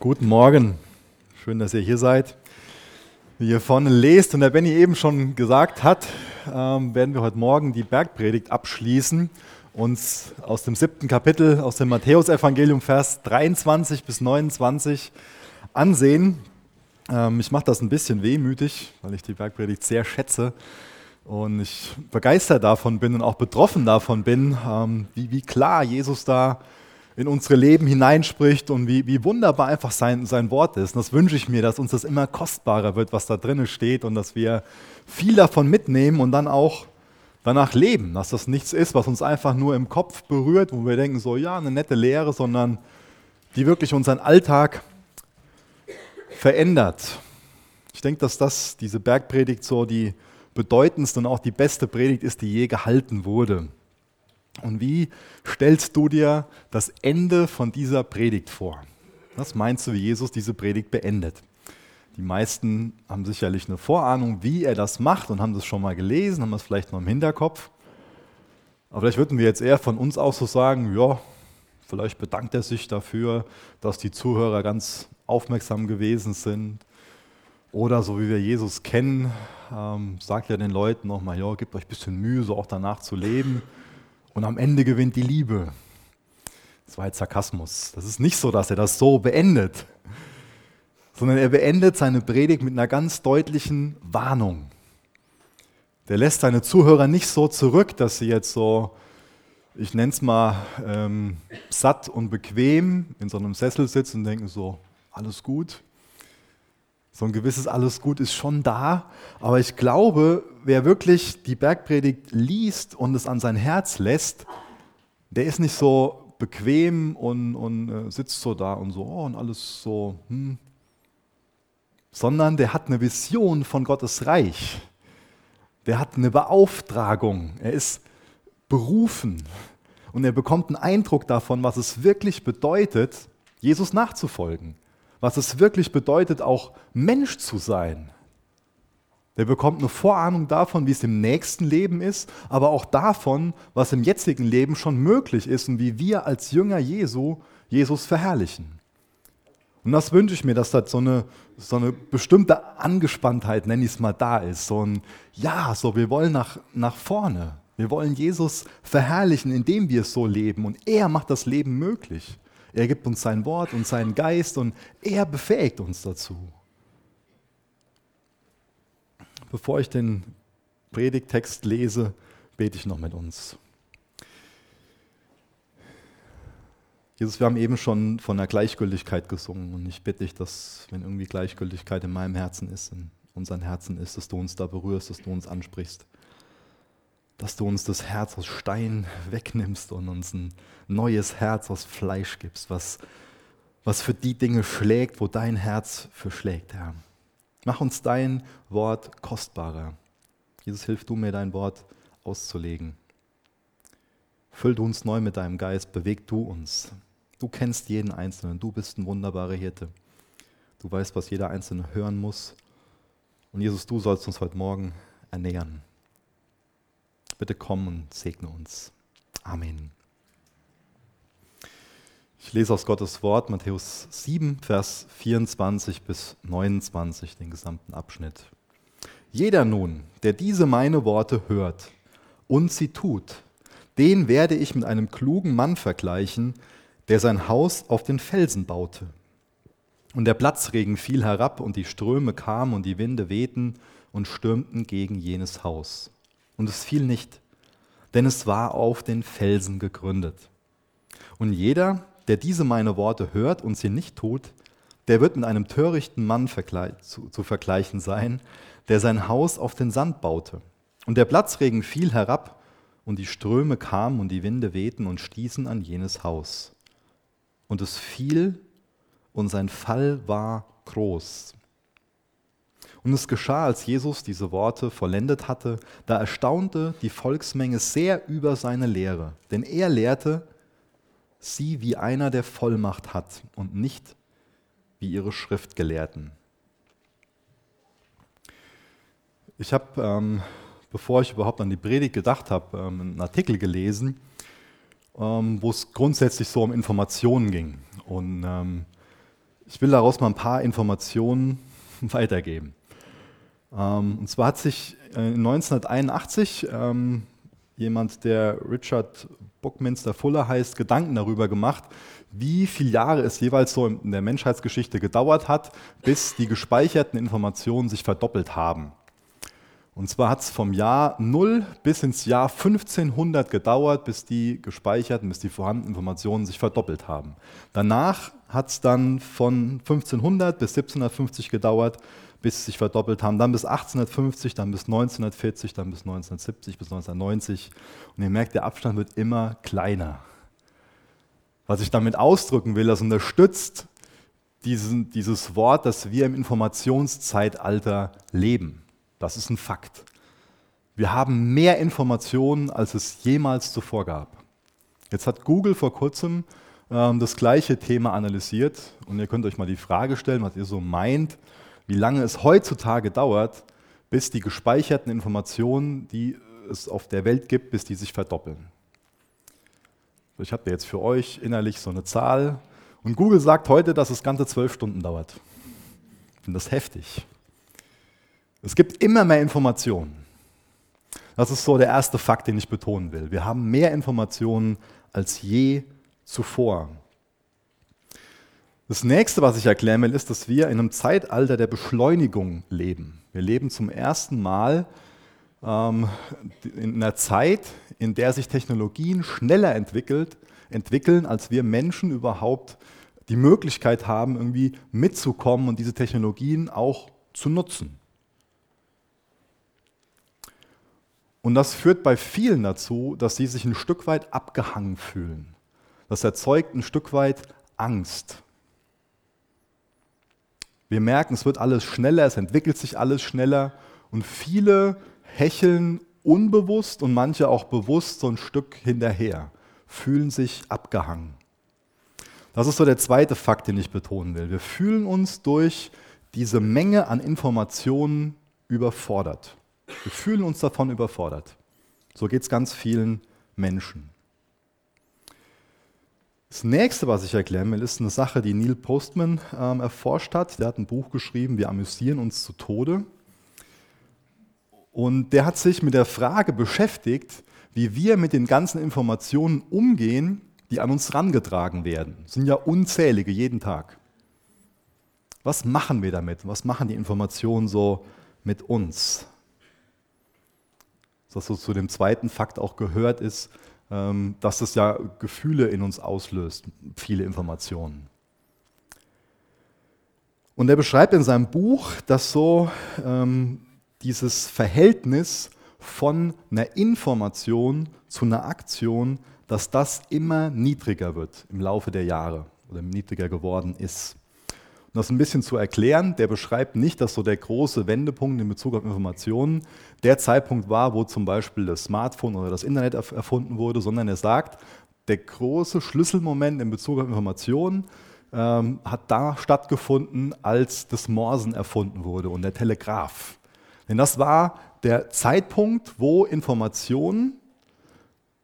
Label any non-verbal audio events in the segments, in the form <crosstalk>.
Guten Morgen. Schön, dass ihr hier seid. Wie ihr vorne lest und der Benny eben schon gesagt hat, ähm, werden wir heute Morgen die Bergpredigt abschließen, uns aus dem siebten Kapitel aus dem Matthäusevangelium, Vers 23 bis 29 ansehen. Ähm, ich mache das ein bisschen wehmütig, weil ich die Bergpredigt sehr schätze und ich begeistert davon bin und auch betroffen davon bin, ähm, wie, wie klar Jesus da in unsere Leben hineinspricht und wie, wie wunderbar einfach sein, sein Wort ist. Und das wünsche ich mir, dass uns das immer kostbarer wird, was da drin steht und dass wir viel davon mitnehmen und dann auch danach leben, dass das nichts ist, was uns einfach nur im Kopf berührt, wo wir denken, so ja, eine nette Lehre, sondern die wirklich unseren Alltag verändert. Ich denke, dass das, diese Bergpredigt, so die bedeutendste und auch die beste Predigt ist, die je gehalten wurde. Und wie stellst du dir das Ende von dieser Predigt vor? Was meinst du, wie Jesus diese Predigt beendet? Die meisten haben sicherlich eine Vorahnung, wie er das macht und haben das schon mal gelesen, haben das vielleicht noch im Hinterkopf. Aber vielleicht würden wir jetzt eher von uns aus so sagen, ja, vielleicht bedankt er sich dafür, dass die Zuhörer ganz aufmerksam gewesen sind. Oder so wie wir Jesus kennen, ähm, sagt er den Leuten nochmal, ja, gebt euch ein bisschen Mühe, so auch danach zu leben. Und am Ende gewinnt die Liebe. Das war jetzt Sarkasmus. Das ist nicht so, dass er das so beendet, sondern er beendet seine Predigt mit einer ganz deutlichen Warnung. Der lässt seine Zuhörer nicht so zurück, dass sie jetzt so, ich nenne es mal, ähm, satt und bequem in so einem Sessel sitzen und denken so, alles gut. So ein gewisses Alles gut ist schon da, aber ich glaube, wer wirklich die Bergpredigt liest und es an sein Herz lässt, der ist nicht so bequem und, und äh, sitzt so da und so oh, und alles so, hm. sondern der hat eine Vision von Gottes Reich. Der hat eine Beauftragung. Er ist berufen und er bekommt einen Eindruck davon, was es wirklich bedeutet, Jesus nachzufolgen was es wirklich bedeutet, auch Mensch zu sein. Der bekommt eine Vorahnung davon, wie es im nächsten Leben ist, aber auch davon, was im jetzigen Leben schon möglich ist und wie wir als Jünger Jesu Jesus verherrlichen. Und das wünsche ich mir, dass da so eine, so eine bestimmte Angespanntheit, nenne ich es mal, da ist. So ein, ja, so wir wollen nach, nach vorne. Wir wollen Jesus verherrlichen, indem wir es so leben. Und er macht das Leben möglich. Er gibt uns sein Wort und seinen Geist und er befähigt uns dazu. Bevor ich den Predigtext lese, bete ich noch mit uns. Jesus, wir haben eben schon von der Gleichgültigkeit gesungen und ich bitte dich, dass, wenn irgendwie Gleichgültigkeit in meinem Herzen ist, in unseren Herzen ist, dass du uns da berührst, dass du uns ansprichst dass du uns das Herz aus Stein <laughs> wegnimmst und uns ein neues Herz aus Fleisch gibst, was, was für die Dinge schlägt, wo dein Herz für schlägt, Herr. Mach uns dein Wort kostbarer. Jesus, hilf du mir, dein Wort auszulegen. Füll du uns neu mit deinem Geist, beweg du uns. Du kennst jeden Einzelnen, du bist ein wunderbarer Hirte. Du weißt, was jeder Einzelne hören muss. Und Jesus, du sollst uns heute Morgen ernähren. Bitte komm und segne uns. Amen. Ich lese aus Gottes Wort Matthäus 7, Vers 24 bis 29, den gesamten Abschnitt. Jeder nun, der diese meine Worte hört und sie tut, den werde ich mit einem klugen Mann vergleichen, der sein Haus auf den Felsen baute. Und der Platzregen fiel herab und die Ströme kamen und die Winde wehten und stürmten gegen jenes Haus und es fiel nicht, denn es war auf den Felsen gegründet. Und jeder, der diese meine Worte hört und sie nicht tut, der wird mit einem törichten Mann zu, vergleichen sein, der sein Haus auf den Sand baute. Und der Platzregen fiel herab, und die Ströme kamen und die Winde wehten und stießen an jenes Haus. Und es fiel, und sein Fall war groß. Und es geschah, als Jesus diese Worte vollendet hatte, da erstaunte die Volksmenge sehr über seine Lehre, denn er lehrte sie wie einer, der Vollmacht hat und nicht wie ihre Schriftgelehrten. Ich habe, ähm, bevor ich überhaupt an die Predigt gedacht habe, ähm, einen Artikel gelesen, ähm, wo es grundsätzlich so um Informationen ging. Und ähm, Ich will daraus mal ein paar Informationen <laughs> weitergeben. Ähm, und zwar hat sich 1981 äh, ähm, jemand, der Richard Buckminster Fuller heißt, Gedanken darüber gemacht, wie viele Jahre es jeweils so in der Menschheitsgeschichte gedauert hat, bis die gespeicherten Informationen sich verdoppelt haben. Und zwar hat es vom Jahr 0 bis ins Jahr 1500 gedauert, bis die gespeicherten, bis die vorhandenen Informationen sich verdoppelt haben. Danach hat es dann von 1500 bis 1750 gedauert, bis sie sich verdoppelt haben. Dann bis 1850, dann bis 1940, dann bis 1970, bis 1990. Und ihr merkt, der Abstand wird immer kleiner. Was ich damit ausdrücken will, das unterstützt diesen, dieses Wort, dass wir im Informationszeitalter leben. Das ist ein Fakt. Wir haben mehr Informationen, als es jemals zuvor gab. Jetzt hat Google vor kurzem ähm, das gleiche Thema analysiert und ihr könnt euch mal die Frage stellen, was ihr so meint, wie lange es heutzutage dauert, bis die gespeicherten Informationen, die es auf der Welt gibt, bis die sich verdoppeln. Ich habe jetzt für euch innerlich so eine Zahl und Google sagt heute, dass es ganze zwölf Stunden dauert. Ich finde das heftig. Es gibt immer mehr Informationen. Das ist so der erste Fakt, den ich betonen will. Wir haben mehr Informationen als je zuvor. Das nächste, was ich erklären will, ist, dass wir in einem Zeitalter der Beschleunigung leben. Wir leben zum ersten Mal ähm, in einer Zeit, in der sich Technologien schneller entwickelt, entwickeln, als wir Menschen überhaupt die Möglichkeit haben, irgendwie mitzukommen und diese Technologien auch zu nutzen. Und das führt bei vielen dazu, dass sie sich ein Stück weit abgehangen fühlen. Das erzeugt ein Stück weit Angst. Wir merken, es wird alles schneller, es entwickelt sich alles schneller und viele hecheln unbewusst und manche auch bewusst so ein Stück hinterher, fühlen sich abgehangen. Das ist so der zweite Fakt, den ich betonen will. Wir fühlen uns durch diese Menge an Informationen überfordert. Wir fühlen uns davon überfordert. So geht es ganz vielen Menschen. Das nächste, was ich erklären will, ist eine Sache, die Neil Postman ähm, erforscht hat. Der hat ein Buch geschrieben, Wir amüsieren uns zu Tode. Und der hat sich mit der Frage beschäftigt, wie wir mit den ganzen Informationen umgehen, die an uns herangetragen werden. Das sind ja unzählige jeden Tag. Was machen wir damit? Was machen die Informationen so mit uns? Dass so zu dem zweiten Fakt auch gehört ist, ähm, dass es ja Gefühle in uns auslöst, viele Informationen. Und er beschreibt in seinem Buch, dass so ähm, dieses Verhältnis von einer Information zu einer Aktion, dass das immer niedriger wird im Laufe der Jahre oder niedriger geworden ist. Um das ein bisschen zu erklären, der beschreibt nicht, dass so der große Wendepunkt in Bezug auf Informationen der Zeitpunkt war, wo zum Beispiel das Smartphone oder das Internet erfunden wurde, sondern er sagt, der große Schlüsselmoment in Bezug auf Informationen ähm, hat da stattgefunden, als das Morsen erfunden wurde und der Telegraph. Denn das war der Zeitpunkt, wo Informationen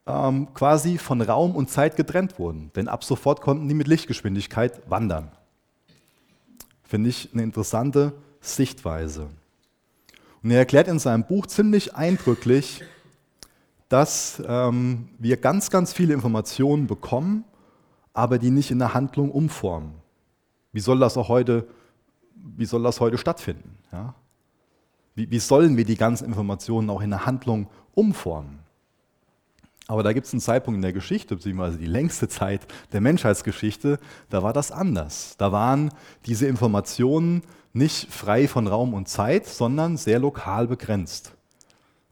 ähm, quasi von Raum und Zeit getrennt wurden. Denn ab sofort konnten die mit Lichtgeschwindigkeit wandern. Finde ich eine interessante Sichtweise. Und er erklärt in seinem Buch ziemlich eindrücklich, dass ähm, wir ganz, ganz viele Informationen bekommen, aber die nicht in der Handlung umformen. Wie soll das auch heute, wie soll das heute stattfinden? Ja? Wie, wie sollen wir die ganzen Informationen auch in der Handlung umformen? Aber da gibt es einen Zeitpunkt in der Geschichte, beziehungsweise die längste Zeit der Menschheitsgeschichte, da war das anders. Da waren diese Informationen nicht frei von Raum und Zeit, sondern sehr lokal begrenzt.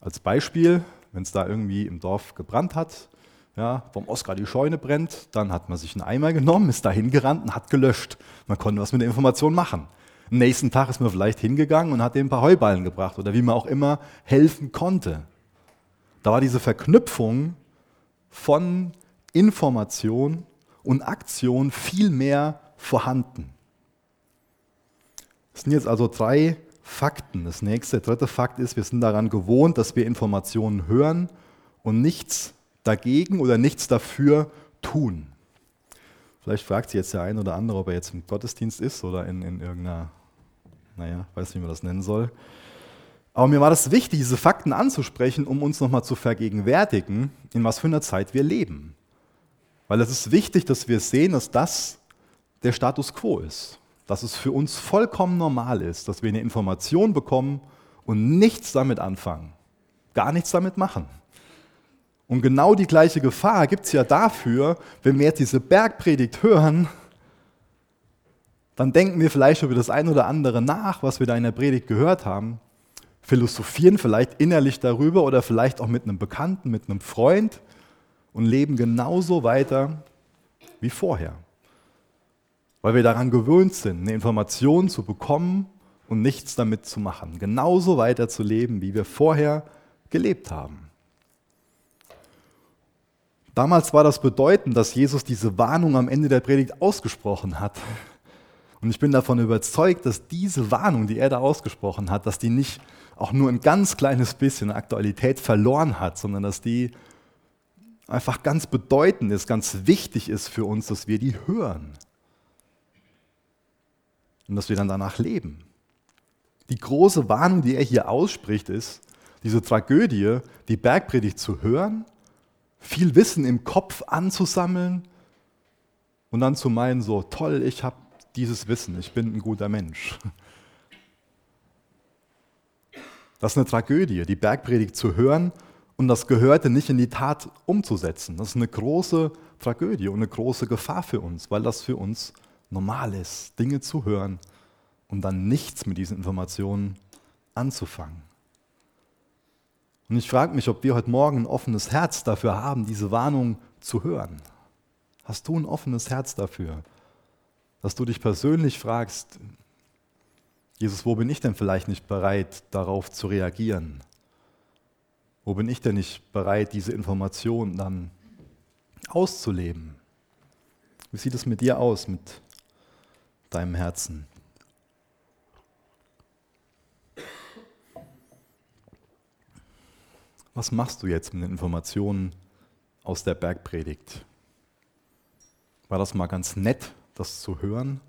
Als Beispiel, wenn es da irgendwie im Dorf gebrannt hat, ja, vom Oskar die Scheune brennt, dann hat man sich einen Eimer genommen, ist da hingerannt und hat gelöscht. Man konnte was mit der Information machen. Am nächsten Tag ist man vielleicht hingegangen und hat dem ein paar Heuballen gebracht oder wie man auch immer helfen konnte. Da war diese Verknüpfung von Information und Aktion viel mehr vorhanden. Das sind jetzt also drei Fakten. Das nächste, dritte Fakt ist, wir sind daran gewohnt, dass wir Informationen hören und nichts dagegen oder nichts dafür tun. Vielleicht fragt sich jetzt der eine oder andere, ob er jetzt im Gottesdienst ist oder in, in irgendeiner, naja, weiß nicht, wie man das nennen soll. Aber mir war das wichtig, diese Fakten anzusprechen, um uns nochmal zu vergegenwärtigen, in was für einer Zeit wir leben. Weil es ist wichtig, dass wir sehen, dass das der Status quo ist. Dass es für uns vollkommen normal ist, dass wir eine Information bekommen und nichts damit anfangen. Gar nichts damit machen. Und genau die gleiche Gefahr gibt es ja dafür, wenn wir jetzt diese Bergpredigt hören, dann denken wir vielleicht über das ein oder andere nach, was wir da in der Predigt gehört haben, philosophieren vielleicht innerlich darüber oder vielleicht auch mit einem Bekannten, mit einem Freund und leben genauso weiter wie vorher. Weil wir daran gewöhnt sind, eine Information zu bekommen und nichts damit zu machen. Genauso weiter zu leben, wie wir vorher gelebt haben. Damals war das bedeutend, dass Jesus diese Warnung am Ende der Predigt ausgesprochen hat. Und ich bin davon überzeugt, dass diese Warnung, die er da ausgesprochen hat, dass die nicht auch nur ein ganz kleines bisschen Aktualität verloren hat, sondern dass die einfach ganz bedeutend ist, ganz wichtig ist für uns, dass wir die hören. Und dass wir dann danach leben. Die große Warnung, die er hier ausspricht, ist, diese Tragödie, die Bergpredigt zu hören viel Wissen im Kopf anzusammeln und dann zu meinen, so toll, ich habe dieses Wissen, ich bin ein guter Mensch. Das ist eine Tragödie, die Bergpredigt zu hören und das Gehörte nicht in die Tat umzusetzen. Das ist eine große Tragödie und eine große Gefahr für uns, weil das für uns normal ist, Dinge zu hören und dann nichts mit diesen Informationen anzufangen. Und ich frage mich, ob wir heute Morgen ein offenes Herz dafür haben, diese Warnung zu hören. Hast du ein offenes Herz dafür, dass du dich persönlich fragst, Jesus, wo bin ich denn vielleicht nicht bereit, darauf zu reagieren? Wo bin ich denn nicht bereit, diese Information dann auszuleben? Wie sieht es mit dir aus, mit deinem Herzen? Was machst du jetzt mit den Informationen aus der Bergpredigt? War das mal ganz nett, das zu hören?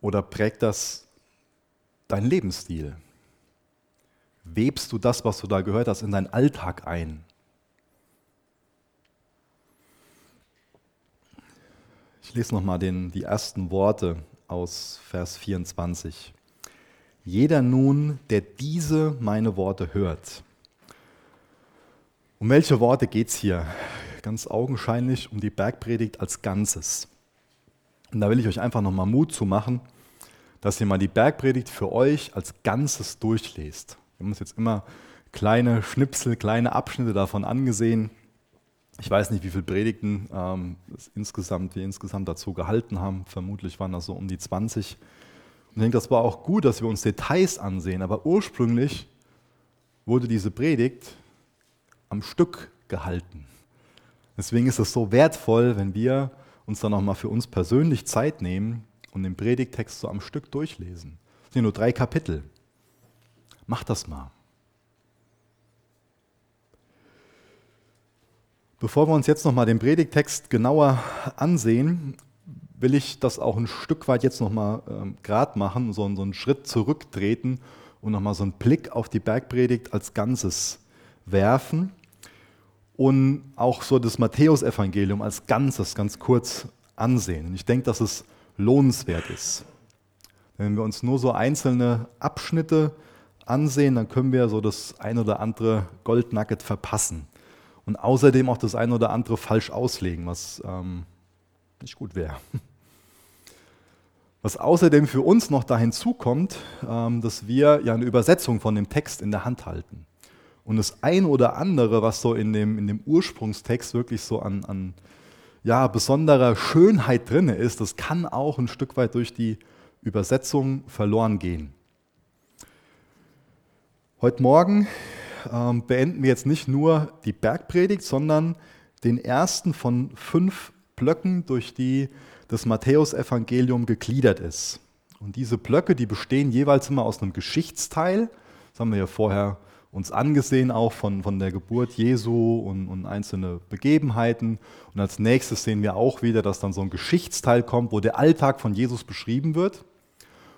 Oder prägt das dein Lebensstil? Webst du das, was du da gehört hast, in deinen Alltag ein? Ich lese nochmal die ersten Worte aus Vers 24. Jeder nun, der diese meine Worte hört um welche Worte geht es hier? Ganz augenscheinlich um die Bergpredigt als Ganzes. Und da will ich euch einfach nochmal Mut zu machen, dass ihr mal die Bergpredigt für euch als Ganzes durchlest. Wir haben uns jetzt immer kleine Schnipsel, kleine Abschnitte davon angesehen. Ich weiß nicht, wie viele Predigten ähm, insgesamt, wir insgesamt dazu gehalten haben. Vermutlich waren das so um die 20. Und ich denke, das war auch gut, dass wir uns Details ansehen. Aber ursprünglich wurde diese Predigt am Stück gehalten. Deswegen ist es so wertvoll, wenn wir uns dann nochmal für uns persönlich Zeit nehmen und den Predigtext so am Stück durchlesen. Es sind nur drei Kapitel. Mach das mal. Bevor wir uns jetzt nochmal den Predigtext genauer ansehen, will ich das auch ein Stück weit jetzt nochmal ähm, grad machen, so, so einen Schritt zurücktreten und nochmal so einen Blick auf die Bergpredigt als Ganzes werfen und auch so das Matthäusevangelium als Ganzes ganz kurz ansehen. Ich denke, dass es lohnenswert ist. Wenn wir uns nur so einzelne Abschnitte ansehen, dann können wir so das ein oder andere Goldnugget verpassen. Und außerdem auch das ein oder andere falsch auslegen, was ähm, nicht gut wäre. Was außerdem für uns noch dahin zukommt, ähm, dass wir ja eine Übersetzung von dem Text in der Hand halten. Und das ein oder andere, was so in dem, in dem Ursprungstext wirklich so an, an ja, besonderer Schönheit drin ist, das kann auch ein Stück weit durch die Übersetzung verloren gehen. Heute Morgen ähm, beenden wir jetzt nicht nur die Bergpredigt, sondern den ersten von fünf Blöcken, durch die das Matthäusevangelium gegliedert ist. Und diese Blöcke, die bestehen jeweils immer aus einem Geschichtsteil, das haben wir ja vorher uns angesehen, auch von, von der Geburt Jesu und, und einzelne Begebenheiten. Und als nächstes sehen wir auch wieder, dass dann so ein Geschichtsteil kommt, wo der Alltag von Jesus beschrieben wird.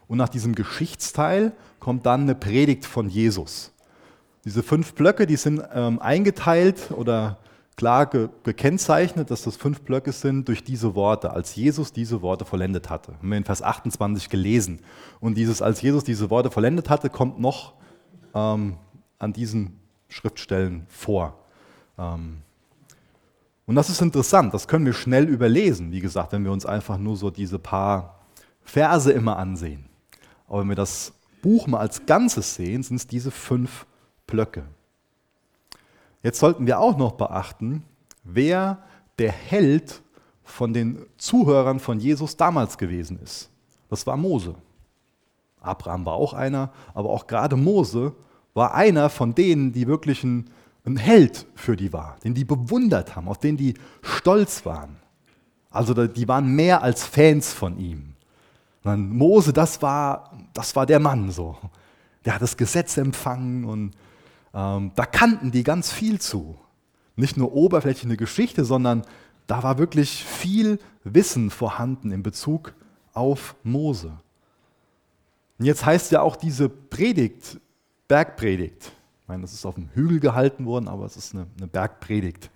Und nach diesem Geschichtsteil kommt dann eine Predigt von Jesus. Diese fünf Blöcke, die sind ähm, eingeteilt oder klar ge gekennzeichnet, dass das fünf Blöcke sind durch diese Worte, als Jesus diese Worte vollendet hatte. Haben wir in Vers 28 gelesen. Und dieses, als Jesus diese Worte vollendet hatte, kommt noch ähm, an diesen Schriftstellen vor. Ähm, und das ist interessant, das können wir schnell überlesen, wie gesagt, wenn wir uns einfach nur so diese paar Verse immer ansehen. Aber wenn wir das Buch mal als Ganzes sehen, sind es diese fünf Blöcke. Jetzt sollten wir auch noch beachten, wer der Held von den Zuhörern von Jesus damals gewesen ist. Das war Mose. Abraham war auch einer, aber auch gerade Mose war einer von denen, die wirklich ein, ein Held für die war, den die bewundert haben, auf den die stolz waren. Also die waren mehr als Fans von ihm. Mose, das war, das war der Mann so. Der hat das Gesetz empfangen und ähm, da kannten die ganz viel zu. Nicht nur oberflächliche Geschichte, sondern da war wirklich viel Wissen vorhanden in Bezug auf Mose. Und jetzt heißt ja auch diese Predigt, Bergpredigt. Ich meine, das ist auf dem Hügel gehalten worden, aber es ist eine, eine Bergpredigt,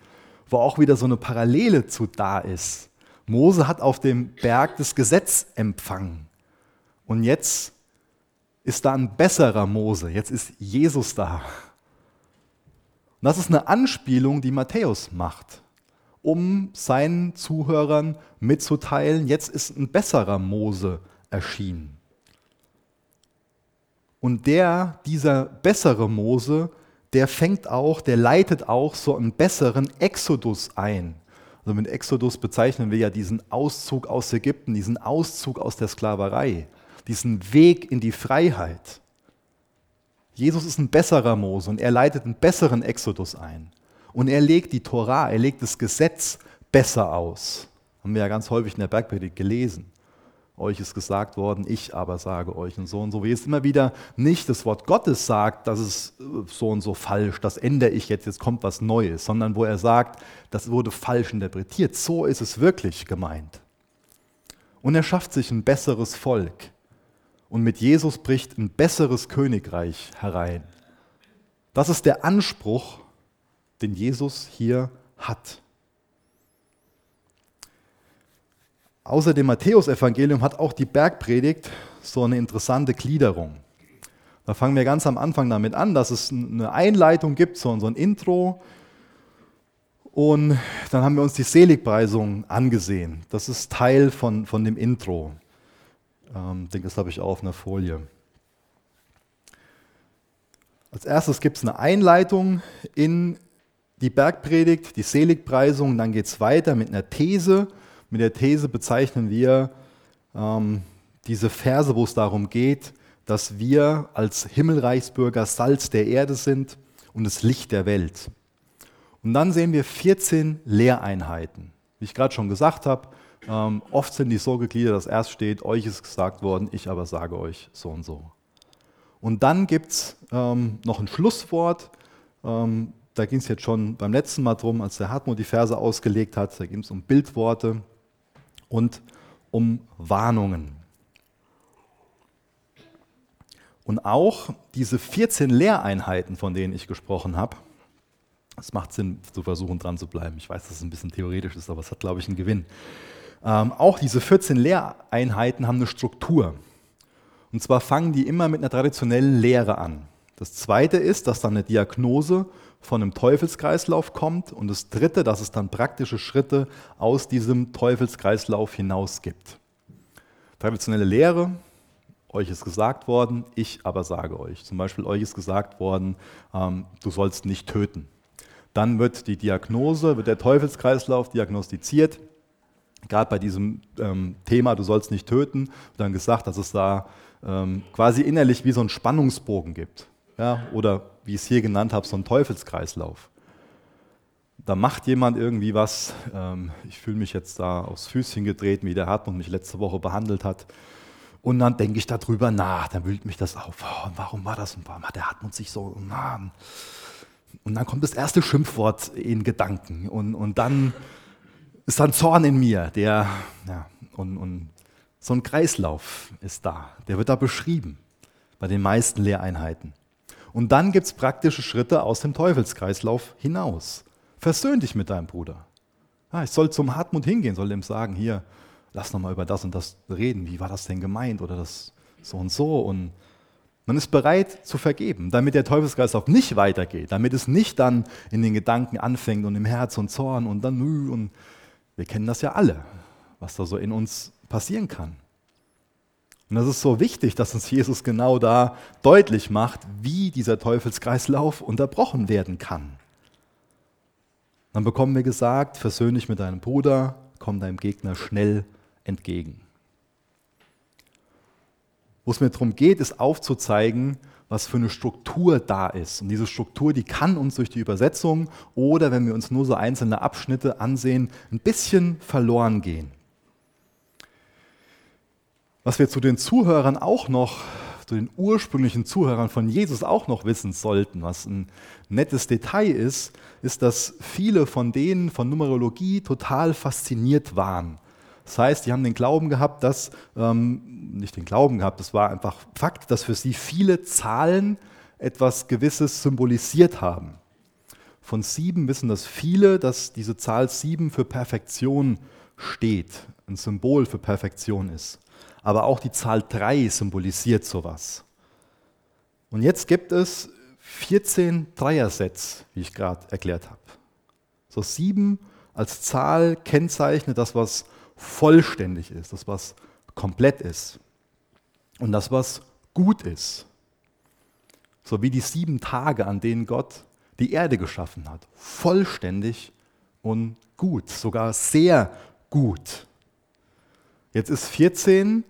wo auch wieder so eine Parallele zu da ist. Mose hat auf dem Berg das Gesetz empfangen. Und jetzt ist da ein besserer Mose. Jetzt ist Jesus da. Und das ist eine Anspielung, die Matthäus macht, um seinen Zuhörern mitzuteilen, jetzt ist ein besserer Mose erschienen. Und der, dieser bessere Mose, der fängt auch, der leitet auch so einen besseren Exodus ein. Also mit Exodus bezeichnen wir ja diesen Auszug aus Ägypten, diesen Auszug aus der Sklaverei, diesen Weg in die Freiheit. Jesus ist ein besserer Mose und er leitet einen besseren Exodus ein. Und er legt die Torah, er legt das Gesetz besser aus. Haben wir ja ganz häufig in der Bergpredigt gelesen. Euch ist gesagt worden, ich aber sage euch und so und so. Wie es immer wieder nicht das Wort Gottes sagt, das ist so und so falsch, das ändere ich jetzt, jetzt kommt was Neues, sondern wo er sagt, das wurde falsch interpretiert. So ist es wirklich gemeint. Und er schafft sich ein besseres Volk. Und mit Jesus bricht ein besseres Königreich herein. Das ist der Anspruch, den Jesus hier hat. Außer dem Matthäusevangelium hat auch die Bergpredigt so eine interessante Gliederung. Da fangen wir ganz am Anfang damit an, dass es eine Einleitung gibt, so ein Intro. Und dann haben wir uns die Seligpreisung angesehen. Das ist Teil von, von dem Intro. Ähm, denke, das habe ich auch auf einer Folie. Als erstes gibt es eine Einleitung in die Bergpredigt, die Seligpreisung, dann geht es weiter mit einer These. Mit der These bezeichnen wir ähm, diese Verse, wo es darum geht, dass wir als Himmelreichsbürger Salz der Erde sind und das Licht der Welt. Und dann sehen wir 14 Lehreinheiten. Wie ich gerade schon gesagt habe, ähm, oft sind die so gegliedert, dass erst steht, euch ist gesagt worden, ich aber sage euch so und so. Und dann gibt es ähm, noch ein Schlusswort. Ähm, da ging es jetzt schon beim letzten Mal drum, als der Hartmut die Verse ausgelegt hat. Da ging es um Bildworte und um Warnungen. Und auch diese 14 Lehreinheiten, von denen ich gesprochen habe, es macht Sinn zu versuchen, dran zu bleiben. Ich weiß, dass es ein bisschen theoretisch ist, aber es hat, glaube ich, einen Gewinn. Ähm, auch diese 14 Lehreinheiten haben eine Struktur. Und zwar fangen die immer mit einer traditionellen Lehre an. Das zweite ist, dass dann eine Diagnose von einem Teufelskreislauf kommt. Und das dritte, dass es dann praktische Schritte aus diesem Teufelskreislauf hinaus gibt. Traditionelle Lehre, euch ist gesagt worden, ich aber sage euch. Zum Beispiel euch ist gesagt worden, ähm, du sollst nicht töten. Dann wird die Diagnose, wird der Teufelskreislauf diagnostiziert gerade bei diesem ähm, Thema, du sollst nicht töten, dann gesagt, dass es da ähm, quasi innerlich wie so einen Spannungsbogen gibt. Ja? Oder wie ich es hier genannt habe, so einen Teufelskreislauf. Da macht jemand irgendwie was, ähm, ich fühle mich jetzt da aufs Füßchen getreten, wie der Hartmut mich letzte Woche behandelt hat. Und dann denke ich darüber nach, dann wühlt mich das auf. Oh, warum war das? Und warum hat der Hartmut sich so. Und dann kommt das erste Schimpfwort in Gedanken. Und, und dann ist dann Zorn in mir, der, ja, und, und so ein Kreislauf ist da. Der wird da beschrieben bei den meisten Lehreinheiten. Und dann gibt es praktische Schritte aus dem Teufelskreislauf hinaus. Versöhn dich mit deinem Bruder. Ja, ich soll zum Hartmut hingehen, soll ihm sagen, hier, lass nochmal über das und das reden. Wie war das denn gemeint? Oder das so und so. Und man ist bereit zu vergeben, damit der Teufelskreislauf nicht weitergeht, damit es nicht dann in den Gedanken anfängt und im Herz und Zorn und dann und wir kennen das ja alle, was da so in uns passieren kann. Und das ist so wichtig, dass uns Jesus genau da deutlich macht, wie dieser Teufelskreislauf unterbrochen werden kann. Dann bekommen wir gesagt, versöhn dich mit deinem Bruder, komm deinem Gegner schnell entgegen. Wo es mir darum geht, ist aufzuzeigen, was für eine Struktur da ist. Und diese Struktur, die kann uns durch die Übersetzung oder wenn wir uns nur so einzelne Abschnitte ansehen, ein bisschen verloren gehen. Was wir zu den Zuhörern auch noch, zu den ursprünglichen Zuhörern von Jesus auch noch wissen sollten, was ein nettes Detail ist, ist, dass viele von denen von Numerologie total fasziniert waren. Das heißt, die haben den Glauben gehabt, dass, ähm, nicht den Glauben gehabt, das war einfach Fakt, dass für sie viele Zahlen etwas Gewisses symbolisiert haben. Von sieben wissen das viele, dass diese Zahl sieben für Perfektion steht, ein Symbol für Perfektion ist. Aber auch die Zahl drei symbolisiert sowas. Und jetzt gibt es 14 Dreiersets, wie ich gerade erklärt habe. So sieben als Zahl kennzeichnet das, was vollständig ist, das, was komplett ist und das, was gut ist. So wie die sieben Tage, an denen Gott die Erde geschaffen hat. Vollständig und gut, sogar sehr gut. Jetzt ist 14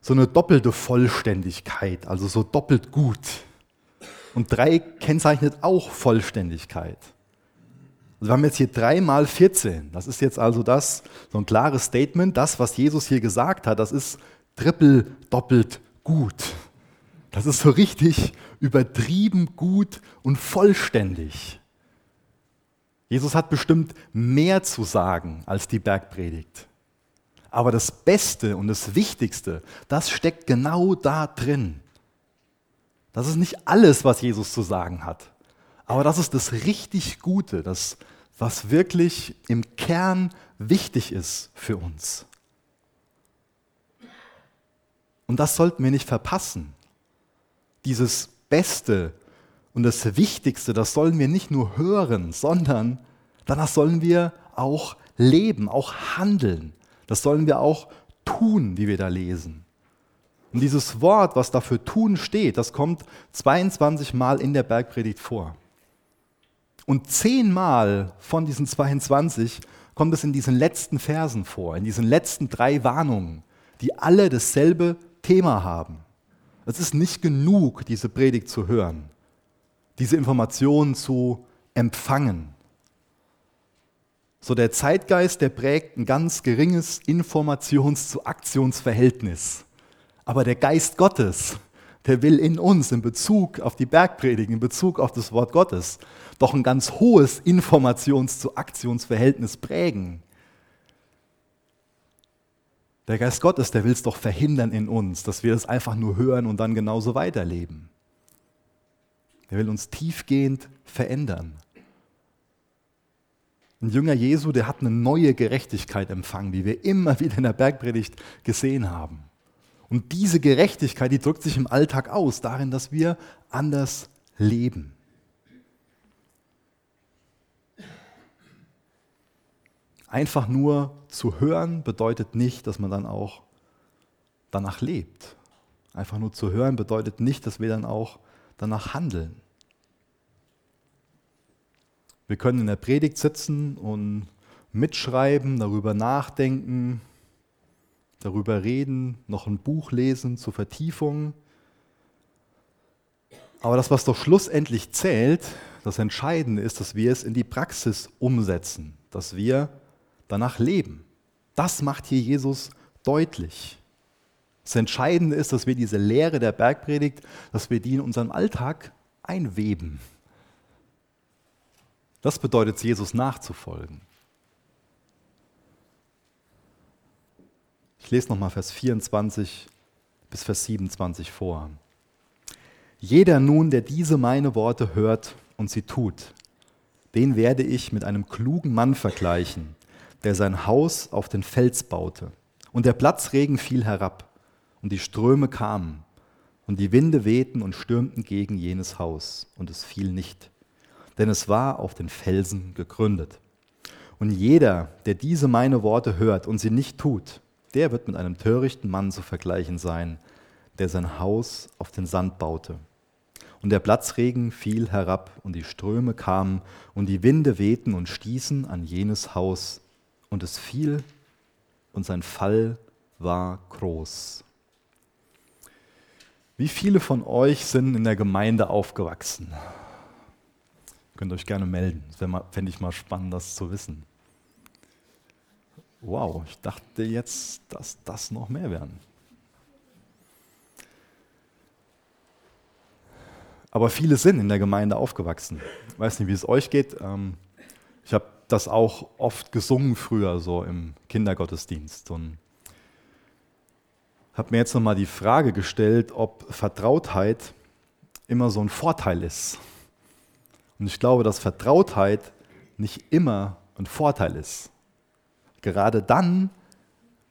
so eine doppelte Vollständigkeit, also so doppelt gut. Und 3 kennzeichnet auch Vollständigkeit. Also wir haben jetzt hier 3 mal 14. Das ist jetzt also das, so ein klares Statement. Das, was Jesus hier gesagt hat, das ist triple, doppelt gut. Das ist so richtig übertrieben gut und vollständig. Jesus hat bestimmt mehr zu sagen als die Bergpredigt. Aber das Beste und das Wichtigste, das steckt genau da drin. Das ist nicht alles, was Jesus zu sagen hat. Aber das ist das richtig Gute, das, was wirklich im Kern wichtig ist für uns. Und das sollten wir nicht verpassen. Dieses Beste und das Wichtigste, das sollen wir nicht nur hören, sondern danach sollen wir auch leben, auch handeln. Das sollen wir auch tun, wie wir da lesen. Und dieses Wort, was dafür tun steht, das kommt 22 Mal in der Bergpredigt vor. Und zehnmal von diesen 22 kommt es in diesen letzten Versen vor, in diesen letzten drei Warnungen, die alle dasselbe Thema haben. Es ist nicht genug, diese Predigt zu hören, diese Informationen zu empfangen. So der Zeitgeist, der prägt ein ganz geringes Informations- zu Aktionsverhältnis. Aber der Geist Gottes, der will in uns in Bezug auf die Bergpredigt, in Bezug auf das Wort Gottes, doch ein ganz hohes Informations- zu Aktionsverhältnis prägen. Der Geist Gottes, der will es doch verhindern in uns, dass wir das einfach nur hören und dann genauso weiterleben. Er will uns tiefgehend verändern. Ein Jünger Jesu, der hat eine neue Gerechtigkeit empfangen, wie wir immer <laughs> wieder in der Bergpredigt gesehen haben. Und diese Gerechtigkeit, die drückt sich im Alltag aus, darin, dass wir anders leben. Einfach nur zu hören bedeutet nicht, dass man dann auch danach lebt. Einfach nur zu hören bedeutet nicht, dass wir dann auch danach handeln. Wir können in der Predigt sitzen und mitschreiben, darüber nachdenken, darüber reden, noch ein Buch lesen zur Vertiefung. Aber das, was doch schlussendlich zählt, das Entscheidende ist, dass wir es in die Praxis umsetzen, dass wir danach leben. Das macht hier Jesus deutlich. Das Entscheidende ist, dass wir diese Lehre der Bergpredigt, dass wir die in unseren Alltag einweben. Das bedeutet, Jesus nachzufolgen. Ich lese nochmal Vers 24 bis Vers 27 vor. Jeder nun, der diese meine Worte hört und sie tut, den werde ich mit einem klugen Mann vergleichen, der sein Haus auf den Fels baute. Und der Platzregen fiel herab, und die Ströme kamen, und die Winde wehten und stürmten gegen jenes Haus, und es fiel nicht, denn es war auf den Felsen gegründet. Und jeder, der diese meine Worte hört und sie nicht tut, der wird mit einem törichten Mann zu vergleichen sein, der sein Haus auf den Sand baute. Und der Platzregen fiel herab und die Ströme kamen und die Winde wehten und stießen an jenes Haus und es fiel und sein Fall war groß. Wie viele von euch sind in der Gemeinde aufgewachsen? Ihr könnt euch gerne melden. Das fände ich mal spannend, das zu wissen. Wow, ich dachte jetzt, dass das noch mehr werden. Aber viele sind in der Gemeinde aufgewachsen. Ich weiß nicht, wie es euch geht. Ähm, ich habe das auch oft gesungen früher, so im Kindergottesdienst. Und habe mir jetzt nochmal die Frage gestellt, ob Vertrautheit immer so ein Vorteil ist. Und ich glaube, dass Vertrautheit nicht immer ein Vorteil ist. Gerade dann,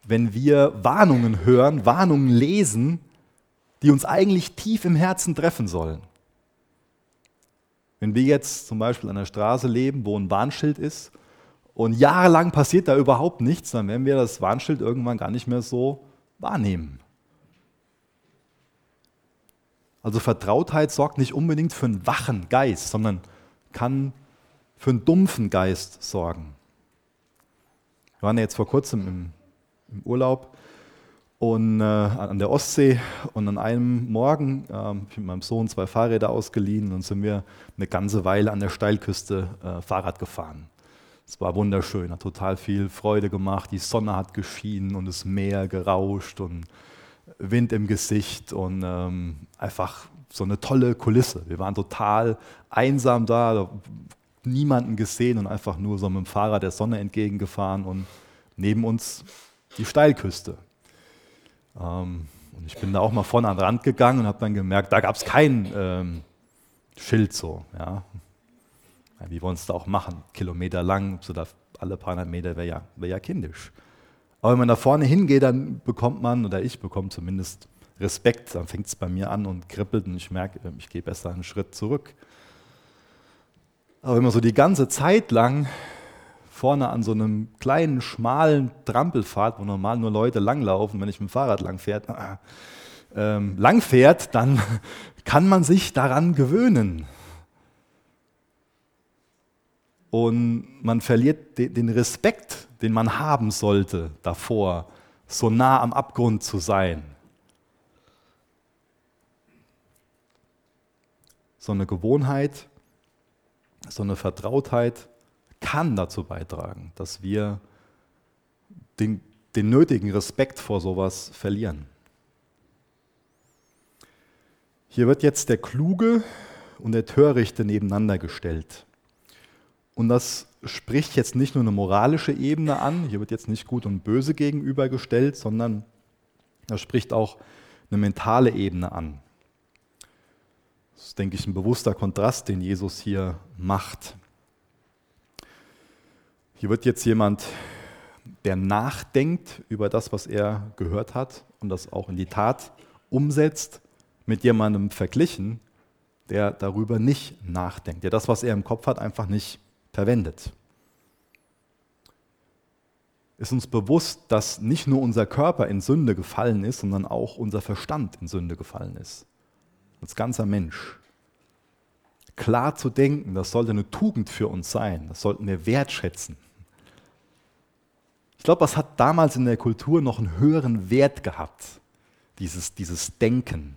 wenn wir Warnungen hören, Warnungen lesen, die uns eigentlich tief im Herzen treffen sollen. Wenn wir jetzt zum Beispiel an der Straße leben, wo ein Warnschild ist und jahrelang passiert da überhaupt nichts, dann werden wir das Warnschild irgendwann gar nicht mehr so wahrnehmen. Also Vertrautheit sorgt nicht unbedingt für einen wachen Geist, sondern kann für einen dumpfen Geist sorgen. Wir waren ja jetzt vor kurzem im, im Urlaub und, äh, an der Ostsee und an einem Morgen äh, habe ich mit meinem Sohn zwei Fahrräder ausgeliehen und sind wir eine ganze Weile an der Steilküste äh, Fahrrad gefahren. Es war wunderschön, hat total viel Freude gemacht, die Sonne hat geschienen und das Meer gerauscht und Wind im Gesicht und ähm, einfach so eine tolle Kulisse. Wir waren total einsam da, niemanden gesehen und einfach nur so mit dem Fahrrad der Sonne entgegengefahren und neben uns die Steilküste. Ähm, und ich bin da auch mal vorne an den Rand gegangen und habe dann gemerkt, da gab es kein ähm, Schild so. Ja. wie wollen es da auch machen? Kilometer lang, so da alle paar hundert Meter wäre ja, wär ja kindisch. Aber wenn man da vorne hingeht, dann bekommt man, oder ich bekomme zumindest Respekt, dann fängt es bei mir an und kribbelt und ich merke, ich gehe besser einen Schritt zurück. Aber wenn man so die ganze Zeit lang vorne an so einem kleinen, schmalen Trampelpfad, wo normal nur Leute langlaufen, wenn ich mit dem Fahrrad langfährt, äh, ähm, langfährt, dann <laughs> kann man sich daran gewöhnen. Und man verliert den Respekt, den man haben sollte davor, so nah am Abgrund zu sein. So eine Gewohnheit, so eine Vertrautheit kann dazu beitragen, dass wir den, den nötigen Respekt vor sowas verlieren. Hier wird jetzt der Kluge und der Törichte nebeneinander gestellt. Und das spricht jetzt nicht nur eine moralische Ebene an, hier wird jetzt nicht gut und böse gegenübergestellt, sondern das spricht auch eine mentale Ebene an. Das ist, denke ich, ein bewusster Kontrast, den Jesus hier macht. Hier wird jetzt jemand, der nachdenkt über das, was er gehört hat und das auch in die Tat umsetzt, mit jemandem verglichen, der darüber nicht nachdenkt, der das, was er im Kopf hat, einfach nicht verwendet. Ist uns bewusst, dass nicht nur unser Körper in Sünde gefallen ist, sondern auch unser Verstand in Sünde gefallen ist. Als ganzer Mensch. Klar zu denken, das sollte eine Tugend für uns sein, das sollten wir wertschätzen. Ich glaube, das hat damals in der Kultur noch einen höheren Wert gehabt, dieses, dieses Denken.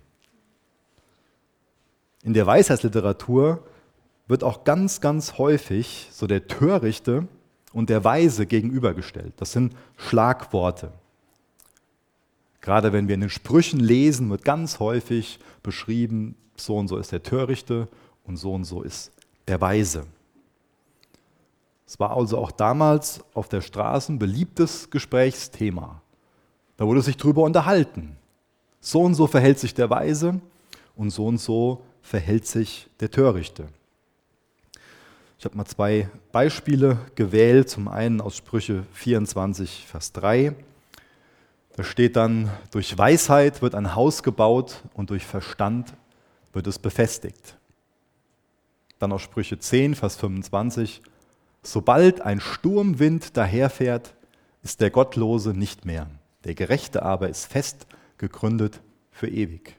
In der Weisheitsliteratur wird auch ganz, ganz häufig so der Törichte und der Weise gegenübergestellt. Das sind Schlagworte. Gerade wenn wir in den Sprüchen lesen, wird ganz häufig beschrieben, so und so ist der Törichte und so und so ist der Weise. Es war also auch damals auf der Straße ein beliebtes Gesprächsthema. Da wurde sich drüber unterhalten. So und so verhält sich der Weise und so und so verhält sich der Törichte. Ich habe mal zwei Beispiele gewählt. Zum einen aus Sprüche 24, Vers 3. Da steht dann, durch Weisheit wird ein Haus gebaut und durch Verstand wird es befestigt. Dann aus Sprüche 10, Vers 25. Sobald ein Sturmwind daherfährt, ist der Gottlose nicht mehr. Der Gerechte aber ist fest gegründet für ewig.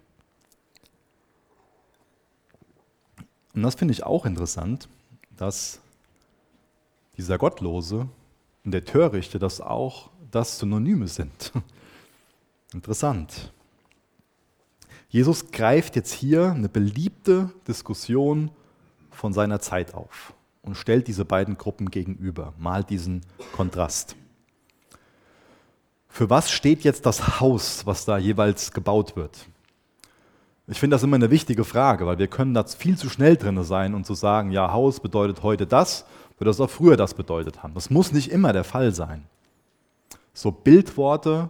Und das finde ich auch interessant, dass dieser Gottlose und der Törichte, das auch das Synonyme sind. Interessant. Jesus greift jetzt hier eine beliebte Diskussion von seiner Zeit auf und stellt diese beiden Gruppen gegenüber, malt diesen Kontrast. Für was steht jetzt das Haus, was da jeweils gebaut wird? Ich finde das immer eine wichtige Frage, weil wir können da viel zu schnell drin sein und zu sagen, ja, Haus bedeutet heute das, wird das auch früher das bedeutet haben. Das muss nicht immer der Fall sein. So Bildworte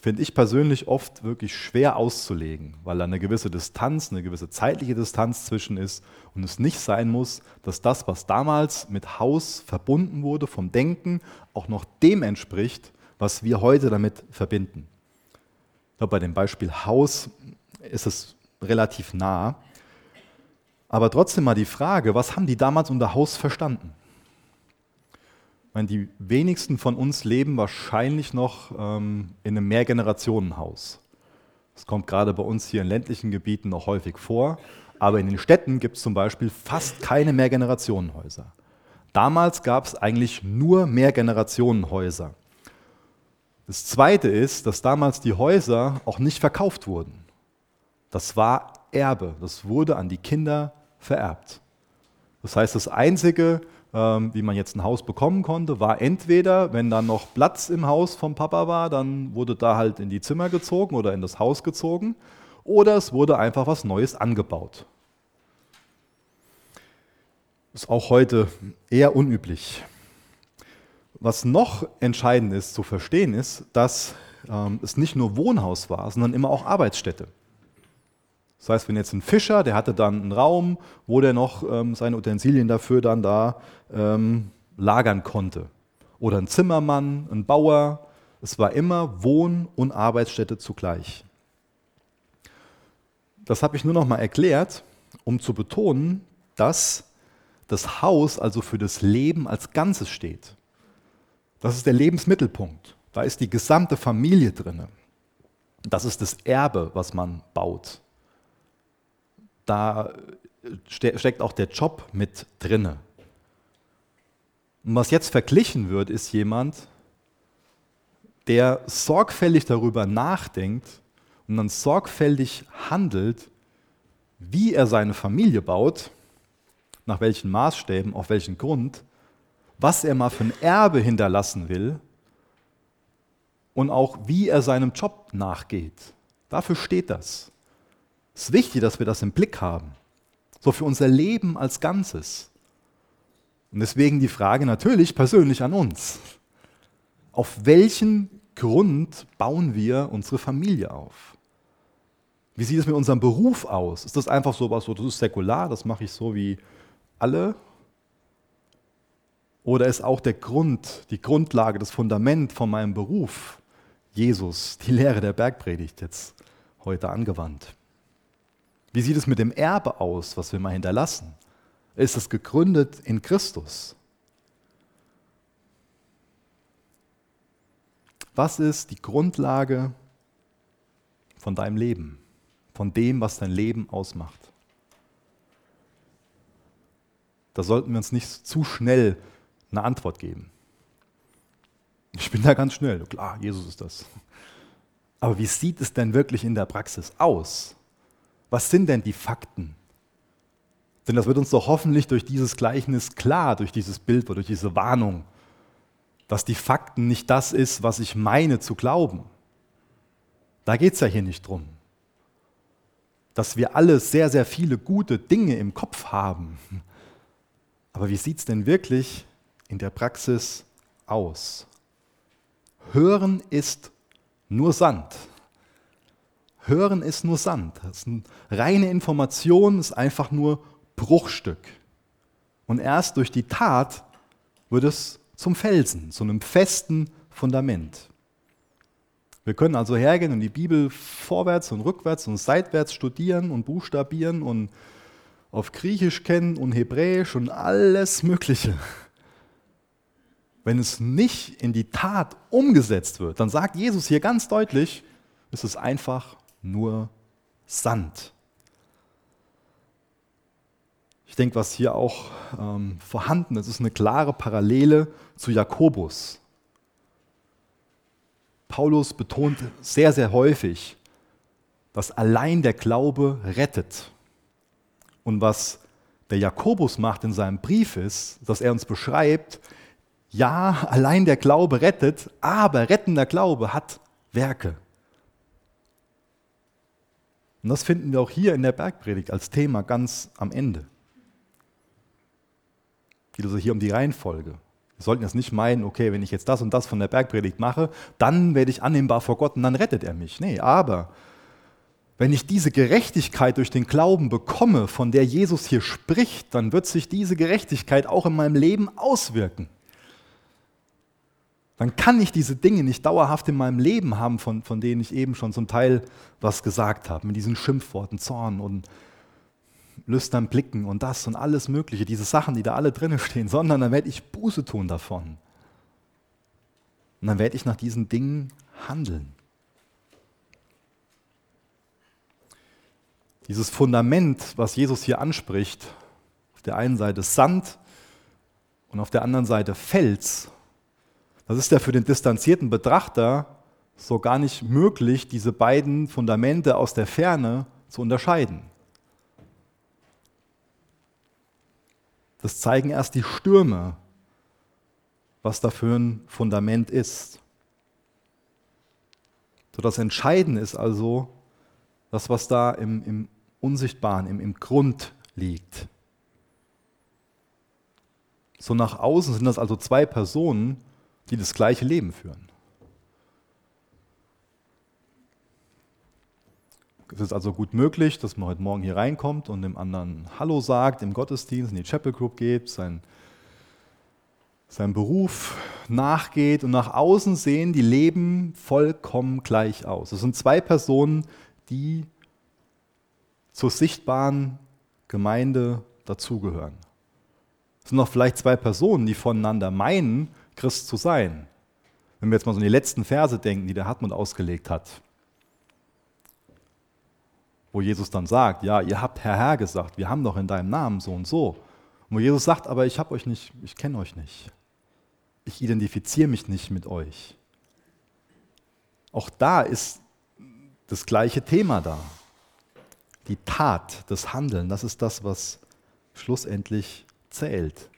finde ich persönlich oft wirklich schwer auszulegen, weil da eine gewisse Distanz, eine gewisse zeitliche Distanz zwischen ist und es nicht sein muss, dass das, was damals mit Haus verbunden wurde, vom Denken, auch noch dem entspricht, was wir heute damit verbinden. Glaube, bei dem Beispiel Haus ist es relativ nah. Aber trotzdem mal die Frage, was haben die damals unter Haus verstanden? Meine, die wenigsten von uns leben wahrscheinlich noch ähm, in einem Mehrgenerationenhaus. Das kommt gerade bei uns hier in ländlichen Gebieten noch häufig vor. Aber in den Städten gibt es zum Beispiel fast keine Mehrgenerationenhäuser. Damals gab es eigentlich nur Mehrgenerationenhäuser. Das Zweite ist, dass damals die Häuser auch nicht verkauft wurden. Das war Erbe, das wurde an die Kinder vererbt. Das heißt, das Einzige, ähm, wie man jetzt ein Haus bekommen konnte, war entweder, wenn dann noch Platz im Haus vom Papa war, dann wurde da halt in die Zimmer gezogen oder in das Haus gezogen, oder es wurde einfach was Neues angebaut. Ist auch heute eher unüblich. Was noch entscheidend ist zu verstehen, ist, dass ähm, es nicht nur Wohnhaus war, sondern immer auch Arbeitsstätte. Das heißt, wenn jetzt ein Fischer, der hatte dann einen Raum, wo der noch ähm, seine Utensilien dafür dann da ähm, lagern konnte. Oder ein Zimmermann, ein Bauer. Es war immer Wohn- und Arbeitsstätte zugleich. Das habe ich nur noch mal erklärt, um zu betonen, dass das Haus also für das Leben als Ganzes steht. Das ist der Lebensmittelpunkt. Da ist die gesamte Familie drin. Das ist das Erbe, was man baut da steckt auch der Job mit drinne. Und was jetzt verglichen wird, ist jemand, der sorgfältig darüber nachdenkt und dann sorgfältig handelt, wie er seine Familie baut, nach welchen Maßstäben, auf welchen Grund, was er mal für ein Erbe hinterlassen will und auch wie er seinem Job nachgeht. Dafür steht das. Es ist wichtig, dass wir das im Blick haben. So für unser Leben als Ganzes. Und deswegen die Frage natürlich persönlich an uns. Auf welchen Grund bauen wir unsere Familie auf? Wie sieht es mit unserem Beruf aus? Ist das einfach so was, so, das ist säkular, das mache ich so wie alle? Oder ist auch der Grund, die Grundlage, das Fundament von meinem Beruf Jesus, die Lehre der Bergpredigt jetzt heute angewandt? Wie sieht es mit dem Erbe aus, was wir mal hinterlassen? Ist es gegründet in Christus? Was ist die Grundlage von deinem Leben, von dem, was dein Leben ausmacht? Da sollten wir uns nicht zu schnell eine Antwort geben. Ich bin da ganz schnell, klar, Jesus ist das. Aber wie sieht es denn wirklich in der Praxis aus? Was sind denn die Fakten? Denn das wird uns doch hoffentlich durch dieses Gleichnis klar, durch dieses Bild oder durch diese Warnung, dass die Fakten nicht das ist, was ich meine zu glauben. Da geht es ja hier nicht drum. Dass wir alle sehr, sehr viele gute Dinge im Kopf haben. Aber wie sieht es denn wirklich in der Praxis aus? Hören ist nur Sand. Hören ist nur Sand. Das ist eine reine Information, ist einfach nur Bruchstück. Und erst durch die Tat wird es zum Felsen, zu einem festen Fundament. Wir können also hergehen und die Bibel vorwärts und rückwärts und seitwärts studieren und buchstabieren und auf Griechisch kennen und Hebräisch und alles Mögliche. Wenn es nicht in die Tat umgesetzt wird, dann sagt Jesus hier ganz deutlich, es ist einfach nur Sand. Ich denke, was hier auch ähm, vorhanden ist, ist eine klare Parallele zu Jakobus. Paulus betont sehr, sehr häufig, dass allein der Glaube rettet. Und was der Jakobus macht in seinem Brief ist, dass er uns beschreibt, ja, allein der Glaube rettet, aber rettender Glaube hat Werke. Und das finden wir auch hier in der Bergpredigt als Thema ganz am Ende. Geht also hier um die Reihenfolge. Wir sollten jetzt nicht meinen, okay, wenn ich jetzt das und das von der Bergpredigt mache, dann werde ich annehmbar vor Gott und dann rettet er mich. Nee, aber wenn ich diese Gerechtigkeit durch den Glauben bekomme, von der Jesus hier spricht, dann wird sich diese Gerechtigkeit auch in meinem Leben auswirken dann kann ich diese Dinge nicht dauerhaft in meinem Leben haben, von, von denen ich eben schon zum Teil was gesagt habe, mit diesen Schimpfworten, Zorn und lüstern Blicken und das und alles Mögliche, diese Sachen, die da alle drin stehen, <laughs> sondern dann werde ich Buße tun davon. Und dann werde ich nach diesen Dingen handeln. Dieses Fundament, was Jesus hier anspricht, auf der einen Seite Sand und auf der anderen Seite Fels, das ist ja für den distanzierten Betrachter so gar nicht möglich, diese beiden Fundamente aus der Ferne zu unterscheiden. Das zeigen erst die Stürme, was da für ein Fundament ist. So das Entscheidende ist also das, was da im, im Unsichtbaren, im, im Grund liegt. So nach außen sind das also zwei Personen, die das gleiche Leben führen. Es ist also gut möglich, dass man heute Morgen hier reinkommt und dem anderen Hallo sagt, im Gottesdienst, in die Chapel Group geht, sein, seinem Beruf nachgeht und nach außen sehen, die leben vollkommen gleich aus. Es sind zwei Personen, die zur sichtbaren Gemeinde dazugehören. Es sind auch vielleicht zwei Personen, die voneinander meinen, Christ zu sein. Wenn wir jetzt mal so an die letzten Verse denken, die der Hartmut ausgelegt hat, wo Jesus dann sagt, ja, ihr habt Herr Herr gesagt, wir haben doch in deinem Namen so und so. Und wo Jesus sagt, aber ich habe euch nicht, ich kenne euch nicht. Ich identifiziere mich nicht mit euch. Auch da ist das gleiche Thema da. Die Tat, das Handeln, das ist das, was schlussendlich zählt.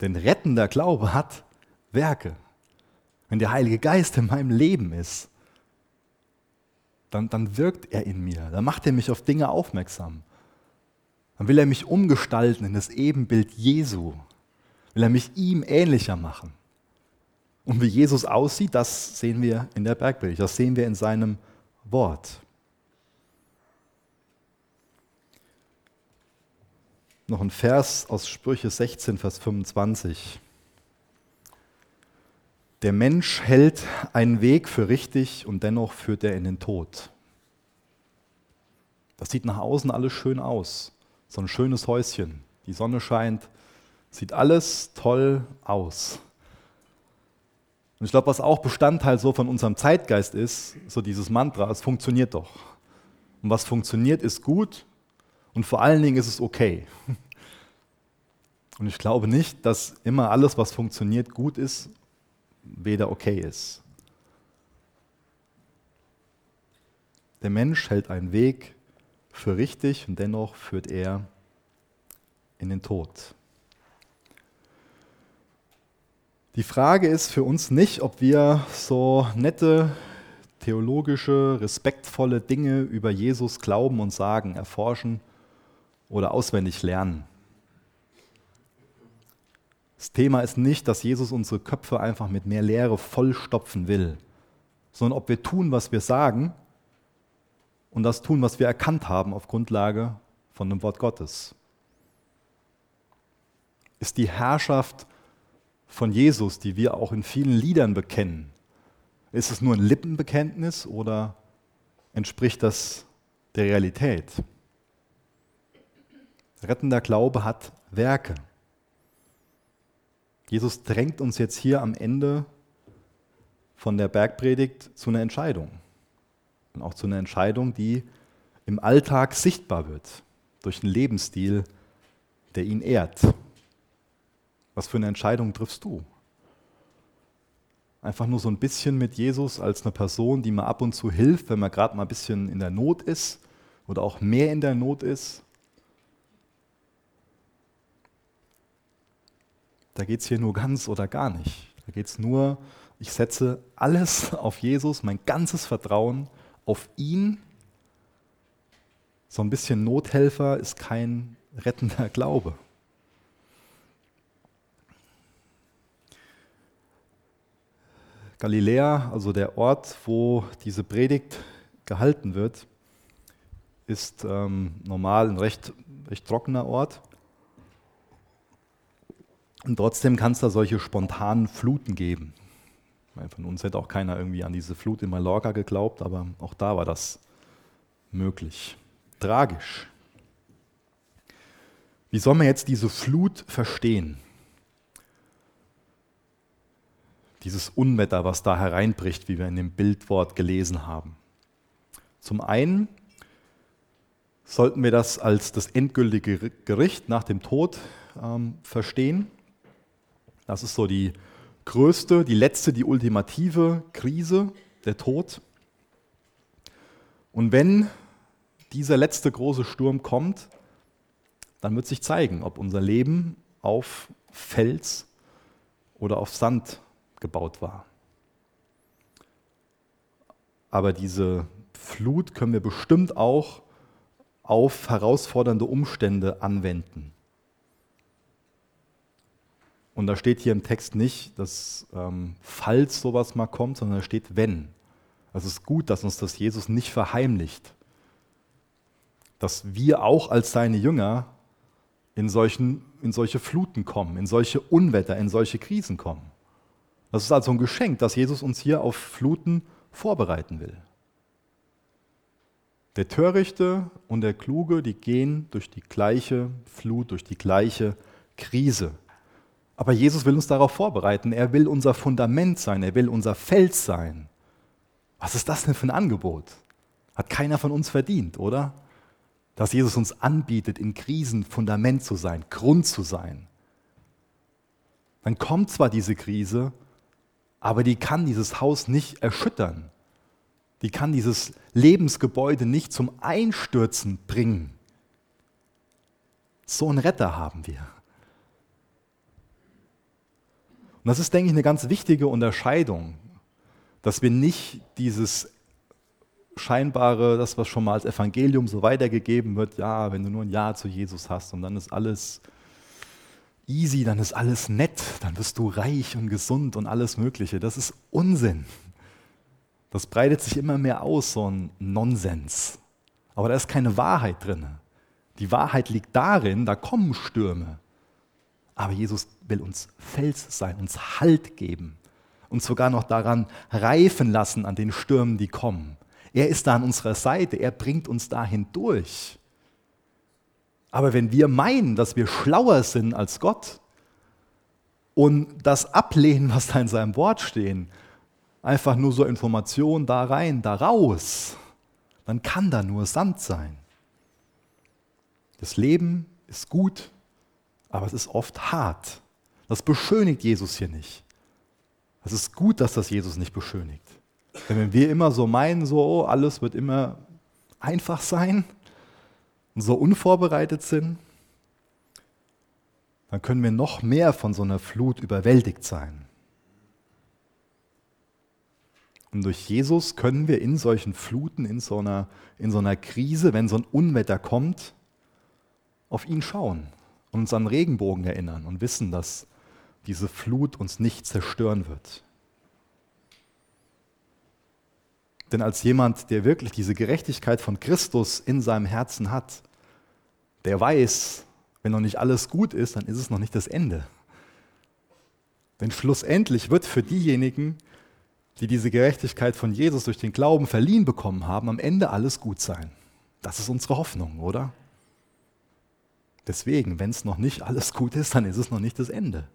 Denn rettender Glaube hat Werke. Wenn der Heilige Geist in meinem Leben ist, dann, dann wirkt er in mir, dann macht er mich auf Dinge aufmerksam. Dann will er mich umgestalten in das Ebenbild Jesu, will er mich ihm ähnlicher machen. Und wie Jesus aussieht, das sehen wir in der Bergpredigt, das sehen wir in seinem Wort. Noch ein Vers aus Sprüche 16, Vers 25. Der Mensch hält einen Weg für richtig und dennoch führt er in den Tod. Das sieht nach außen alles schön aus. So ein schönes Häuschen. Die Sonne scheint. Sieht alles toll aus. Und ich glaube, was auch Bestandteil so von unserem Zeitgeist ist, so dieses Mantra, es funktioniert doch. Und was funktioniert, ist gut und vor allen Dingen ist es okay. <laughs> Und ich glaube nicht, dass immer alles, was funktioniert, gut ist weder okay ist. Der Mensch hält einen Weg für richtig und dennoch führt er in den Tod. Die Frage ist für uns nicht, ob wir so nette theologische, respektvolle Dinge über Jesus glauben und sagen, erforschen oder auswendig lernen. Das Thema ist nicht, dass Jesus unsere Köpfe einfach mit mehr Lehre vollstopfen will, sondern ob wir tun, was wir sagen und das tun, was wir erkannt haben auf Grundlage von dem Wort Gottes. Ist die Herrschaft von Jesus, die wir auch in vielen Liedern bekennen, ist es nur ein Lippenbekenntnis oder entspricht das der Realität? Rettender Glaube hat Werke. Jesus drängt uns jetzt hier am Ende von der Bergpredigt zu einer Entscheidung. Und auch zu einer Entscheidung, die im Alltag sichtbar wird, durch einen Lebensstil, der ihn ehrt. Was für eine Entscheidung triffst du? Einfach nur so ein bisschen mit Jesus als eine Person, die mal ab und zu hilft, wenn man gerade mal ein bisschen in der Not ist oder auch mehr in der Not ist. Da geht es hier nur ganz oder gar nicht. Da geht es nur, ich setze alles <laughs> auf Jesus, mein ganzes Vertrauen auf ihn. So ein bisschen Nothelfer ist kein rettender Glaube. Galiläa, also der Ort, wo diese Predigt gehalten wird, ist ähm, normal ein recht, recht trockener Ort. Und trotzdem kann es da solche spontanen Fluten geben. Von uns hätte auch keiner irgendwie an diese Flut in Mallorca geglaubt, aber auch da war das möglich. Tragisch. Wie soll man jetzt diese Flut verstehen? dieses Unwetter, was da hereinbricht, wie wir in dem Bildwort gelesen haben. Zum einen sollten wir das als das endgültige Gericht nach dem Tod ähm, verstehen. Das ist so die größte, die letzte, die ultimative Krise, der Tod. Und wenn dieser letzte große Sturm kommt, dann wird sich zeigen, ob unser Leben auf Fels oder auf Sand gebaut war. Aber diese Flut können wir bestimmt auch auf herausfordernde Umstände anwenden. Und da steht hier im Text nicht, dass ähm, falls sowas mal kommt, sondern da steht wenn. Also es ist gut, dass uns das Jesus nicht verheimlicht. Dass wir auch als seine Jünger in, solchen, in solche Fluten kommen, in solche Unwetter, in solche Krisen kommen. Das ist also ein Geschenk, dass Jesus uns hier auf Fluten vorbereiten will. Der Törichte und der Kluge, die gehen durch die gleiche Flut, durch die gleiche Krise. Aber Jesus will uns darauf vorbereiten. Er will unser Fundament sein. Er will unser Fels sein. Was ist das denn für ein Angebot? Hat keiner von uns verdient, oder? Dass Jesus uns anbietet, in Krisen Fundament zu sein, Grund zu sein. Dann kommt zwar diese Krise, aber die kann dieses Haus nicht erschüttern. Die kann dieses Lebensgebäude nicht zum Einstürzen bringen. So einen Retter haben wir. Und das ist, denke ich, eine ganz wichtige Unterscheidung, dass wir nicht dieses scheinbare, das was schon mal als Evangelium so weitergegeben wird, ja, wenn du nur ein Ja zu Jesus hast und dann ist alles easy, dann ist alles nett, dann wirst du reich und gesund und alles Mögliche. Das ist Unsinn. Das breitet sich immer mehr aus, so ein Nonsens. Aber da ist keine Wahrheit drin. Die Wahrheit liegt darin, da kommen Stürme. Aber Jesus will uns Fels sein, uns Halt geben, uns sogar noch daran reifen lassen an den Stürmen, die kommen. Er ist da an unserer Seite, er bringt uns dahin durch. Aber wenn wir meinen, dass wir schlauer sind als Gott und das ablehnen, was da in seinem Wort steht, einfach nur so Informationen da rein, da raus, dann kann da nur Sand sein. Das Leben ist gut, aber es ist oft hart. Das beschönigt Jesus hier nicht. Es ist gut, dass das Jesus nicht beschönigt. Denn wenn wir immer so meinen, so oh, alles wird immer einfach sein, und so unvorbereitet sind, dann können wir noch mehr von so einer Flut überwältigt sein. Und durch Jesus können wir in solchen Fluten, in so einer, in so einer Krise, wenn so ein Unwetter kommt, auf ihn schauen uns an Regenbogen erinnern und wissen, dass diese Flut uns nicht zerstören wird. Denn als jemand, der wirklich diese Gerechtigkeit von Christus in seinem Herzen hat, der weiß, wenn noch nicht alles gut ist, dann ist es noch nicht das Ende. Denn schlussendlich wird für diejenigen, die diese Gerechtigkeit von Jesus durch den Glauben verliehen bekommen haben, am Ende alles gut sein. Das ist unsere Hoffnung, oder? Deswegen, wenn es noch nicht alles gut ist, dann ist es noch nicht das Ende.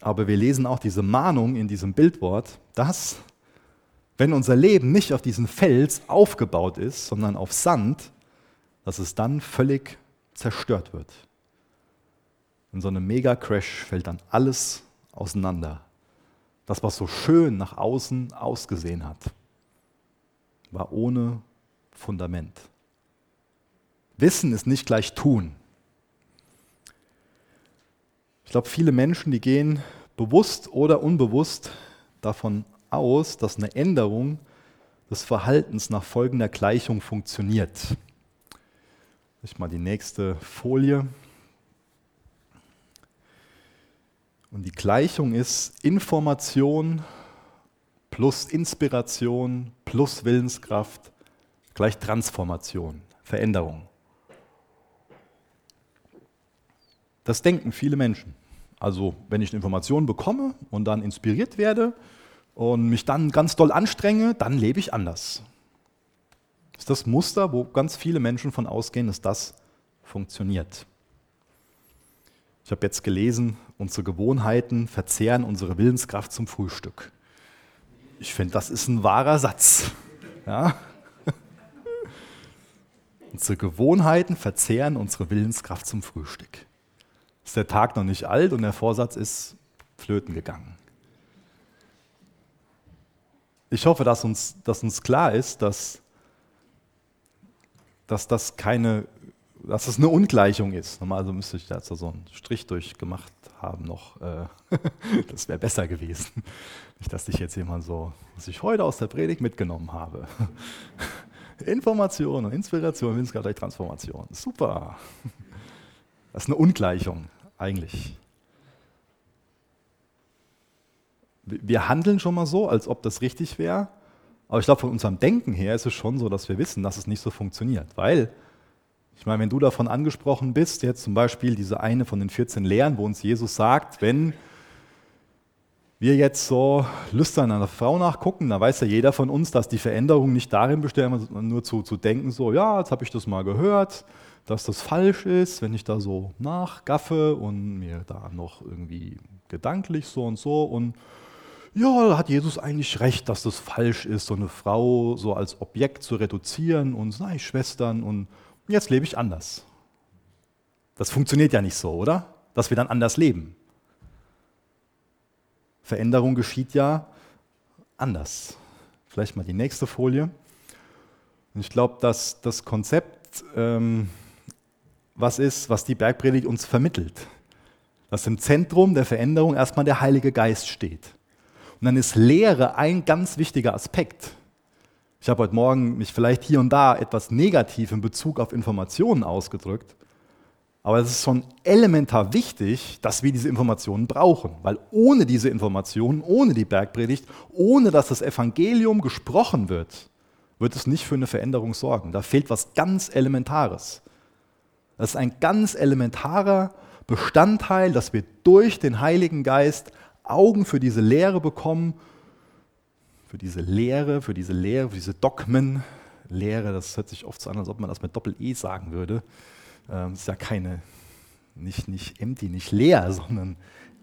Aber wir lesen auch diese Mahnung in diesem Bildwort, dass, wenn unser Leben nicht auf diesen Fels aufgebaut ist, sondern auf Sand, dass es dann völlig zerstört wird. In so einem Mega-Crash fällt dann alles auseinander. Das, was so schön nach außen ausgesehen hat, war ohne Fundament. Wissen ist nicht gleich tun. Ich glaube, viele Menschen, die gehen bewusst oder unbewusst davon aus, dass eine Änderung des Verhaltens nach folgender Gleichung funktioniert. Ich mal die nächste Folie. Und die Gleichung ist Information plus Inspiration plus Willenskraft gleich Transformation, Veränderung. Das denken viele Menschen. Also wenn ich Informationen bekomme und dann inspiriert werde und mich dann ganz doll anstrenge, dann lebe ich anders. Das ist das Muster, wo ganz viele Menschen von ausgehen, dass das funktioniert. Ich habe jetzt gelesen, unsere Gewohnheiten verzehren unsere Willenskraft zum Frühstück. Ich finde, das ist ein wahrer Satz. Ja? <laughs> unsere Gewohnheiten verzehren unsere Willenskraft zum Frühstück. Ist der Tag noch nicht alt und der Vorsatz ist flöten gegangen. Ich hoffe, dass uns, dass uns klar ist, dass, dass das keine dass es eine Ungleichung ist. Normalerweise müsste ich da so einen Strich durchgemacht haben noch. Äh, <laughs> das wäre besser gewesen. <laughs> Nicht, dass ich jetzt jemand so, was ich heute aus der Predigt mitgenommen habe. <laughs> Information und Inspiration, durch Transformation. Super. Das ist eine Ungleichung eigentlich. Wir handeln schon mal so, als ob das richtig wäre. Aber ich glaube, von unserem Denken her ist es schon so, dass wir wissen, dass es nicht so funktioniert. Weil ich meine, wenn du davon angesprochen bist, jetzt zum Beispiel diese eine von den 14 Lehren, wo uns Jesus sagt, wenn wir jetzt so lüstern einer Frau nachgucken, dann weiß ja jeder von uns, dass die Veränderung nicht darin besteht, nur zu, zu denken, so, ja, jetzt habe ich das mal gehört, dass das falsch ist, wenn ich da so nachgaffe und mir da noch irgendwie gedanklich so und so und ja, hat Jesus eigentlich recht, dass das falsch ist, so eine Frau so als Objekt zu reduzieren und sei Schwestern und jetzt lebe ich anders. Das funktioniert ja nicht so, oder? Dass wir dann anders leben. Veränderung geschieht ja anders. Vielleicht mal die nächste Folie. Ich glaube, dass das Konzept, ähm, was ist, was die Bergpredigt uns vermittelt, dass im Zentrum der Veränderung erstmal der Heilige Geist steht. Und dann ist Lehre ein ganz wichtiger Aspekt. Ich habe heute Morgen mich vielleicht hier und da etwas negativ in Bezug auf Informationen ausgedrückt, aber es ist schon elementar wichtig, dass wir diese Informationen brauchen, weil ohne diese Informationen, ohne die Bergpredigt, ohne dass das Evangelium gesprochen wird, wird es nicht für eine Veränderung sorgen. Da fehlt was ganz Elementares. Das ist ein ganz elementarer Bestandteil, dass wir durch den Heiligen Geist Augen für diese Lehre bekommen für diese Lehre, für diese Lehre, für diese Dogmen. Lehre, das hört sich oft so an, als ob man das mit Doppel-E sagen würde. Ähm, das ist ja keine, nicht, nicht empty, nicht leer, <laughs> sondern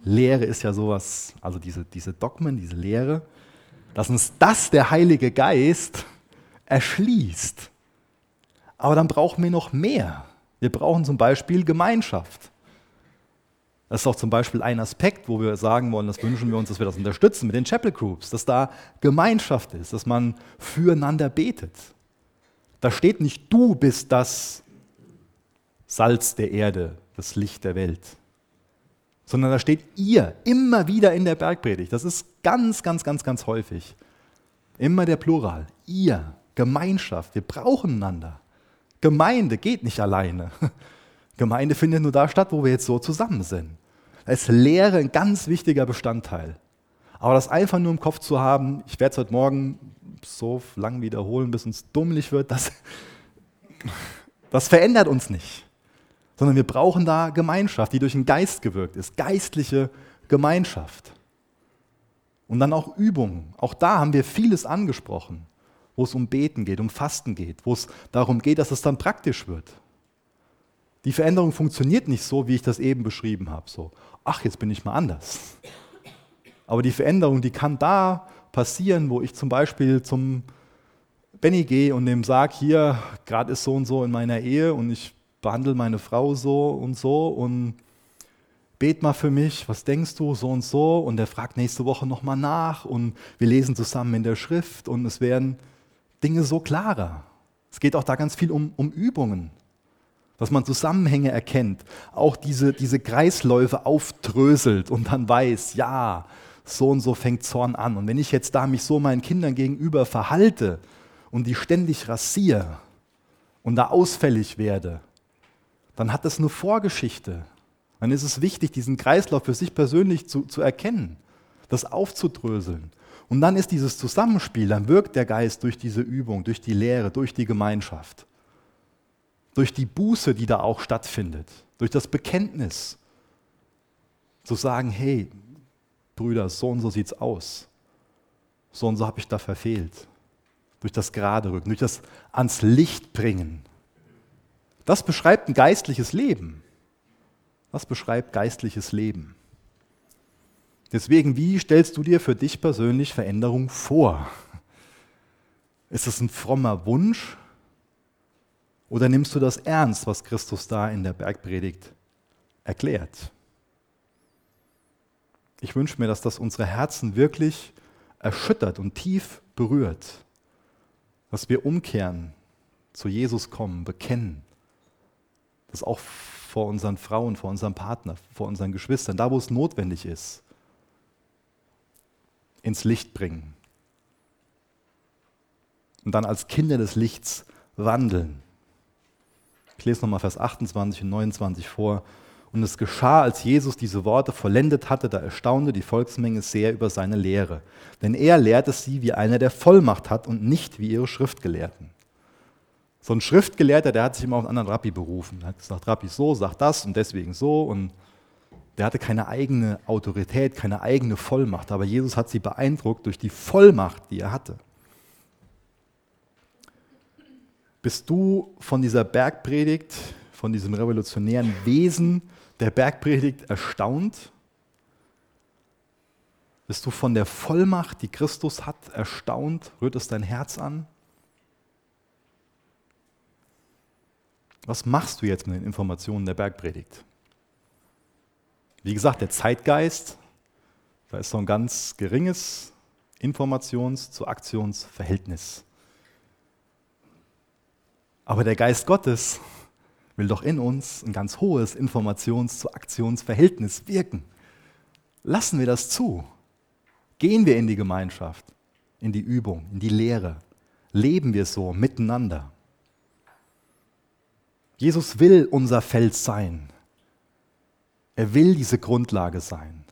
Lehre ist ja sowas, also diese, diese Dogmen, diese Lehre, dass uns das der Heilige Geist erschließt. Aber dann brauchen wir noch mehr. Wir brauchen zum Beispiel Gemeinschaft. Das ist auch zum Beispiel ein Aspekt, wo wir sagen wollen, das wünschen wir uns, dass wir das unterstützen mit den Chapel Groups, dass da Gemeinschaft ist, dass man füreinander betet. Da steht nicht, du bist das Salz der Erde, das Licht der Welt, sondern da steht ihr immer wieder in der Bergpredigt. Das ist ganz, ganz, ganz, ganz häufig. Immer der Plural. Ihr, Gemeinschaft, wir brauchen einander. Gemeinde geht nicht alleine. <laughs> Gemeinde findet nur da statt, wo wir jetzt so zusammen sind. Da ist Lehre ein ganz wichtiger Bestandteil. Aber das einfach nur im Kopf zu haben, ich werde es heute Morgen so lang wiederholen, bis uns dummlich wird, das, <laughs> das verändert uns nicht. Sondern wir brauchen da Gemeinschaft, die durch den Geist gewirkt ist. Geistliche Gemeinschaft. Und dann auch Übungen. Auch da haben wir vieles angesprochen, wo es um Beten geht, um Fasten geht, wo es darum geht, dass es dann praktisch wird. Die Veränderung funktioniert nicht so, wie ich das eben beschrieben habe. So, ach, jetzt bin ich mal anders. Aber die Veränderung, die kann da passieren, wo ich zum Beispiel zum Benny gehe und dem sage, hier, gerade ist so und so in meiner Ehe und ich behandle meine Frau so und so und bet mal für mich, was denkst du, so und so. Und er fragt nächste Woche nochmal nach und wir lesen zusammen in der Schrift und es werden Dinge so klarer. Es geht auch da ganz viel um, um Übungen dass man Zusammenhänge erkennt, auch diese, diese Kreisläufe aufdröselt und dann weiß, ja, so und so fängt Zorn an. Und wenn ich jetzt da mich so meinen Kindern gegenüber verhalte und die ständig rasiere und da ausfällig werde, dann hat das eine Vorgeschichte. Dann ist es wichtig, diesen Kreislauf für sich persönlich zu, zu erkennen, das aufzudröseln. Und dann ist dieses Zusammenspiel, dann wirkt der Geist durch diese Übung, durch die Lehre, durch die Gemeinschaft durch die Buße, die da auch stattfindet, durch das Bekenntnis, zu sagen, hey, Brüder, so und so sieht's aus. So und so habe ich da verfehlt. Durch das Gerade rücken, durch das ans Licht bringen. Das beschreibt ein geistliches Leben. Das beschreibt geistliches Leben. Deswegen, wie stellst du dir für dich persönlich Veränderung vor? Ist es ein frommer Wunsch? Oder nimmst du das ernst, was Christus da in der Bergpredigt erklärt? Ich wünsche mir, dass das unsere Herzen wirklich erschüttert und tief berührt, dass wir umkehren, zu Jesus kommen, bekennen, das auch vor unseren Frauen, vor unserem Partner, vor unseren Geschwistern, da wo es notwendig ist, ins Licht bringen und dann als Kinder des Lichts wandeln. Ich lese nochmal Vers 28 und 29 vor. Und es geschah, als Jesus diese Worte vollendet hatte, da erstaunte die Volksmenge sehr über seine Lehre. Denn er lehrte sie, wie einer, der Vollmacht hat und nicht wie ihre Schriftgelehrten. So ein Schriftgelehrter, der hat sich immer auf einen anderen Rabbi berufen. Er hat gesagt, Rabbi so, sagt das und deswegen so. Und der hatte keine eigene Autorität, keine eigene Vollmacht. Aber Jesus hat sie beeindruckt durch die Vollmacht, die er hatte. Bist du von dieser Bergpredigt, von diesem revolutionären Wesen der Bergpredigt erstaunt? Bist du von der Vollmacht, die Christus hat, erstaunt? Rührt es dein Herz an? Was machst du jetzt mit den Informationen der Bergpredigt? Wie gesagt, der Zeitgeist, da ist so ein ganz geringes Informations- zu Aktionsverhältnis. Aber der Geist Gottes will doch in uns ein ganz hohes Informations- zu Aktionsverhältnis wirken. Lassen wir das zu. Gehen wir in die Gemeinschaft, in die Übung, in die Lehre. Leben wir so miteinander. Jesus will unser Feld sein. Er will diese Grundlage sein.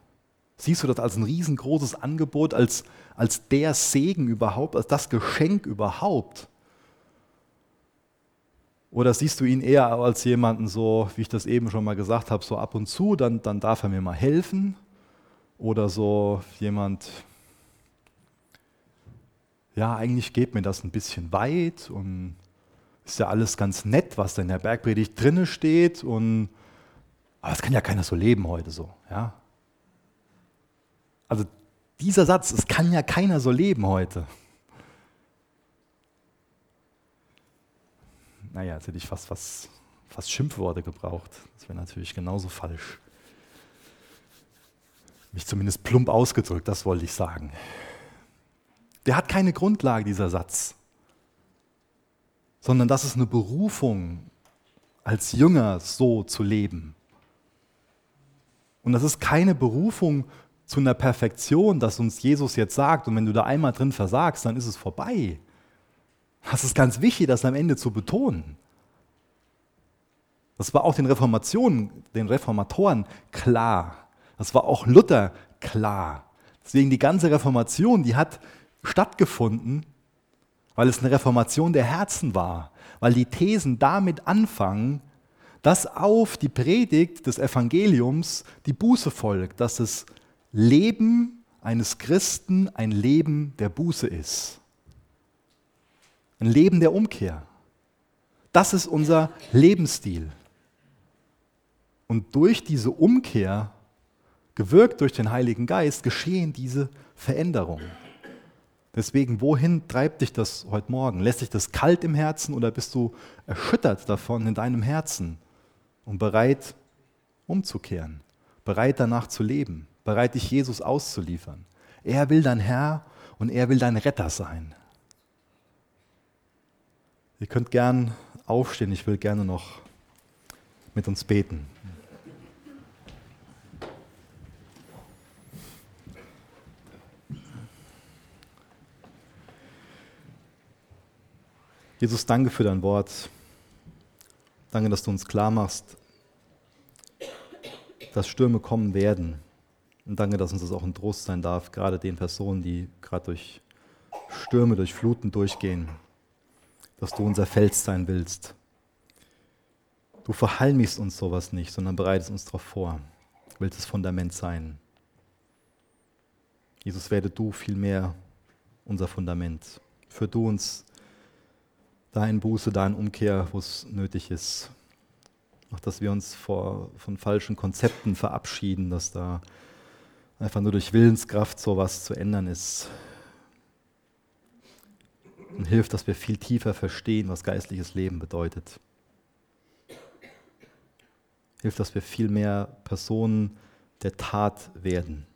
Siehst du das als ein riesengroßes Angebot, als, als der Segen überhaupt, als das Geschenk überhaupt? Oder siehst du ihn eher als jemanden so, wie ich das eben schon mal gesagt habe, so ab und zu, dann, dann darf er mir mal helfen? Oder so jemand, ja, eigentlich geht mir das ein bisschen weit und ist ja alles ganz nett, was da in der Bergpredigt drinne steht. Und, aber es kann ja keiner so leben heute so. Ja? Also dieser Satz, es kann ja keiner so leben heute. naja, jetzt hätte ich fast, fast, fast Schimpfworte gebraucht. Das wäre natürlich genauso falsch. Mich zumindest plump ausgedrückt, das wollte ich sagen. Der hat keine Grundlage, dieser Satz, sondern das ist eine Berufung, als Jünger so zu leben. Und das ist keine Berufung zu einer Perfektion, dass uns Jesus jetzt sagt, und wenn du da einmal drin versagst, dann ist es vorbei. Das ist ganz wichtig, das am Ende zu betonen. Das war auch den Reformationen, den Reformatoren klar. Das war auch Luther klar. Deswegen die ganze Reformation, die hat stattgefunden, weil es eine Reformation der Herzen war, weil die Thesen damit anfangen, dass auf die Predigt des Evangeliums die Buße folgt, dass das Leben eines Christen ein Leben der Buße ist. Ein Leben der Umkehr. Das ist unser Lebensstil. Und durch diese Umkehr, gewirkt durch den Heiligen Geist, geschehen diese Veränderungen. Deswegen, wohin treibt dich das heute Morgen? Lässt dich das kalt im Herzen oder bist du erschüttert davon in deinem Herzen und bereit umzukehren, bereit danach zu leben, bereit dich Jesus auszuliefern? Er will dein Herr und er will dein Retter sein. Ihr könnt gern aufstehen, ich will gerne noch mit uns beten. Jesus, danke für dein Wort. Danke, dass du uns klar machst, dass Stürme kommen werden. Und danke, dass uns das auch ein Trost sein darf, gerade den Personen, die gerade durch Stürme, durch Fluten durchgehen, dass du unser Fels sein willst. Du verhalmigst uns sowas nicht, sondern bereitest uns darauf vor. Du willst das Fundament sein. Jesus, werde du vielmehr unser Fundament. Führ du uns da in Buße, da in Umkehr, wo es nötig ist. Auch, dass wir uns vor, von falschen Konzepten verabschieden, dass da einfach nur durch Willenskraft sowas zu ändern ist. Und hilft, dass wir viel tiefer verstehen, was geistliches Leben bedeutet. Hilft, dass wir viel mehr Personen der Tat werden.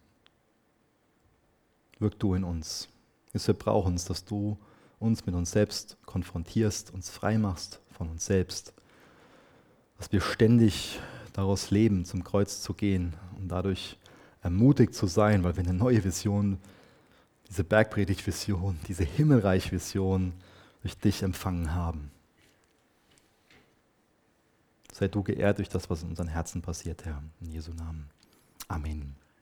Wirk du in uns. Wir brauchen es, dass du uns mit uns selbst konfrontierst, uns frei machst von uns selbst, dass wir ständig daraus leben, zum Kreuz zu gehen und dadurch ermutigt zu sein, weil wir eine neue Vision, diese Bergpredigt-Vision, diese Himmelreich-Vision durch dich empfangen haben. Sei du geehrt durch das, was in unseren Herzen passiert, Herr. In Jesu Namen. Amen.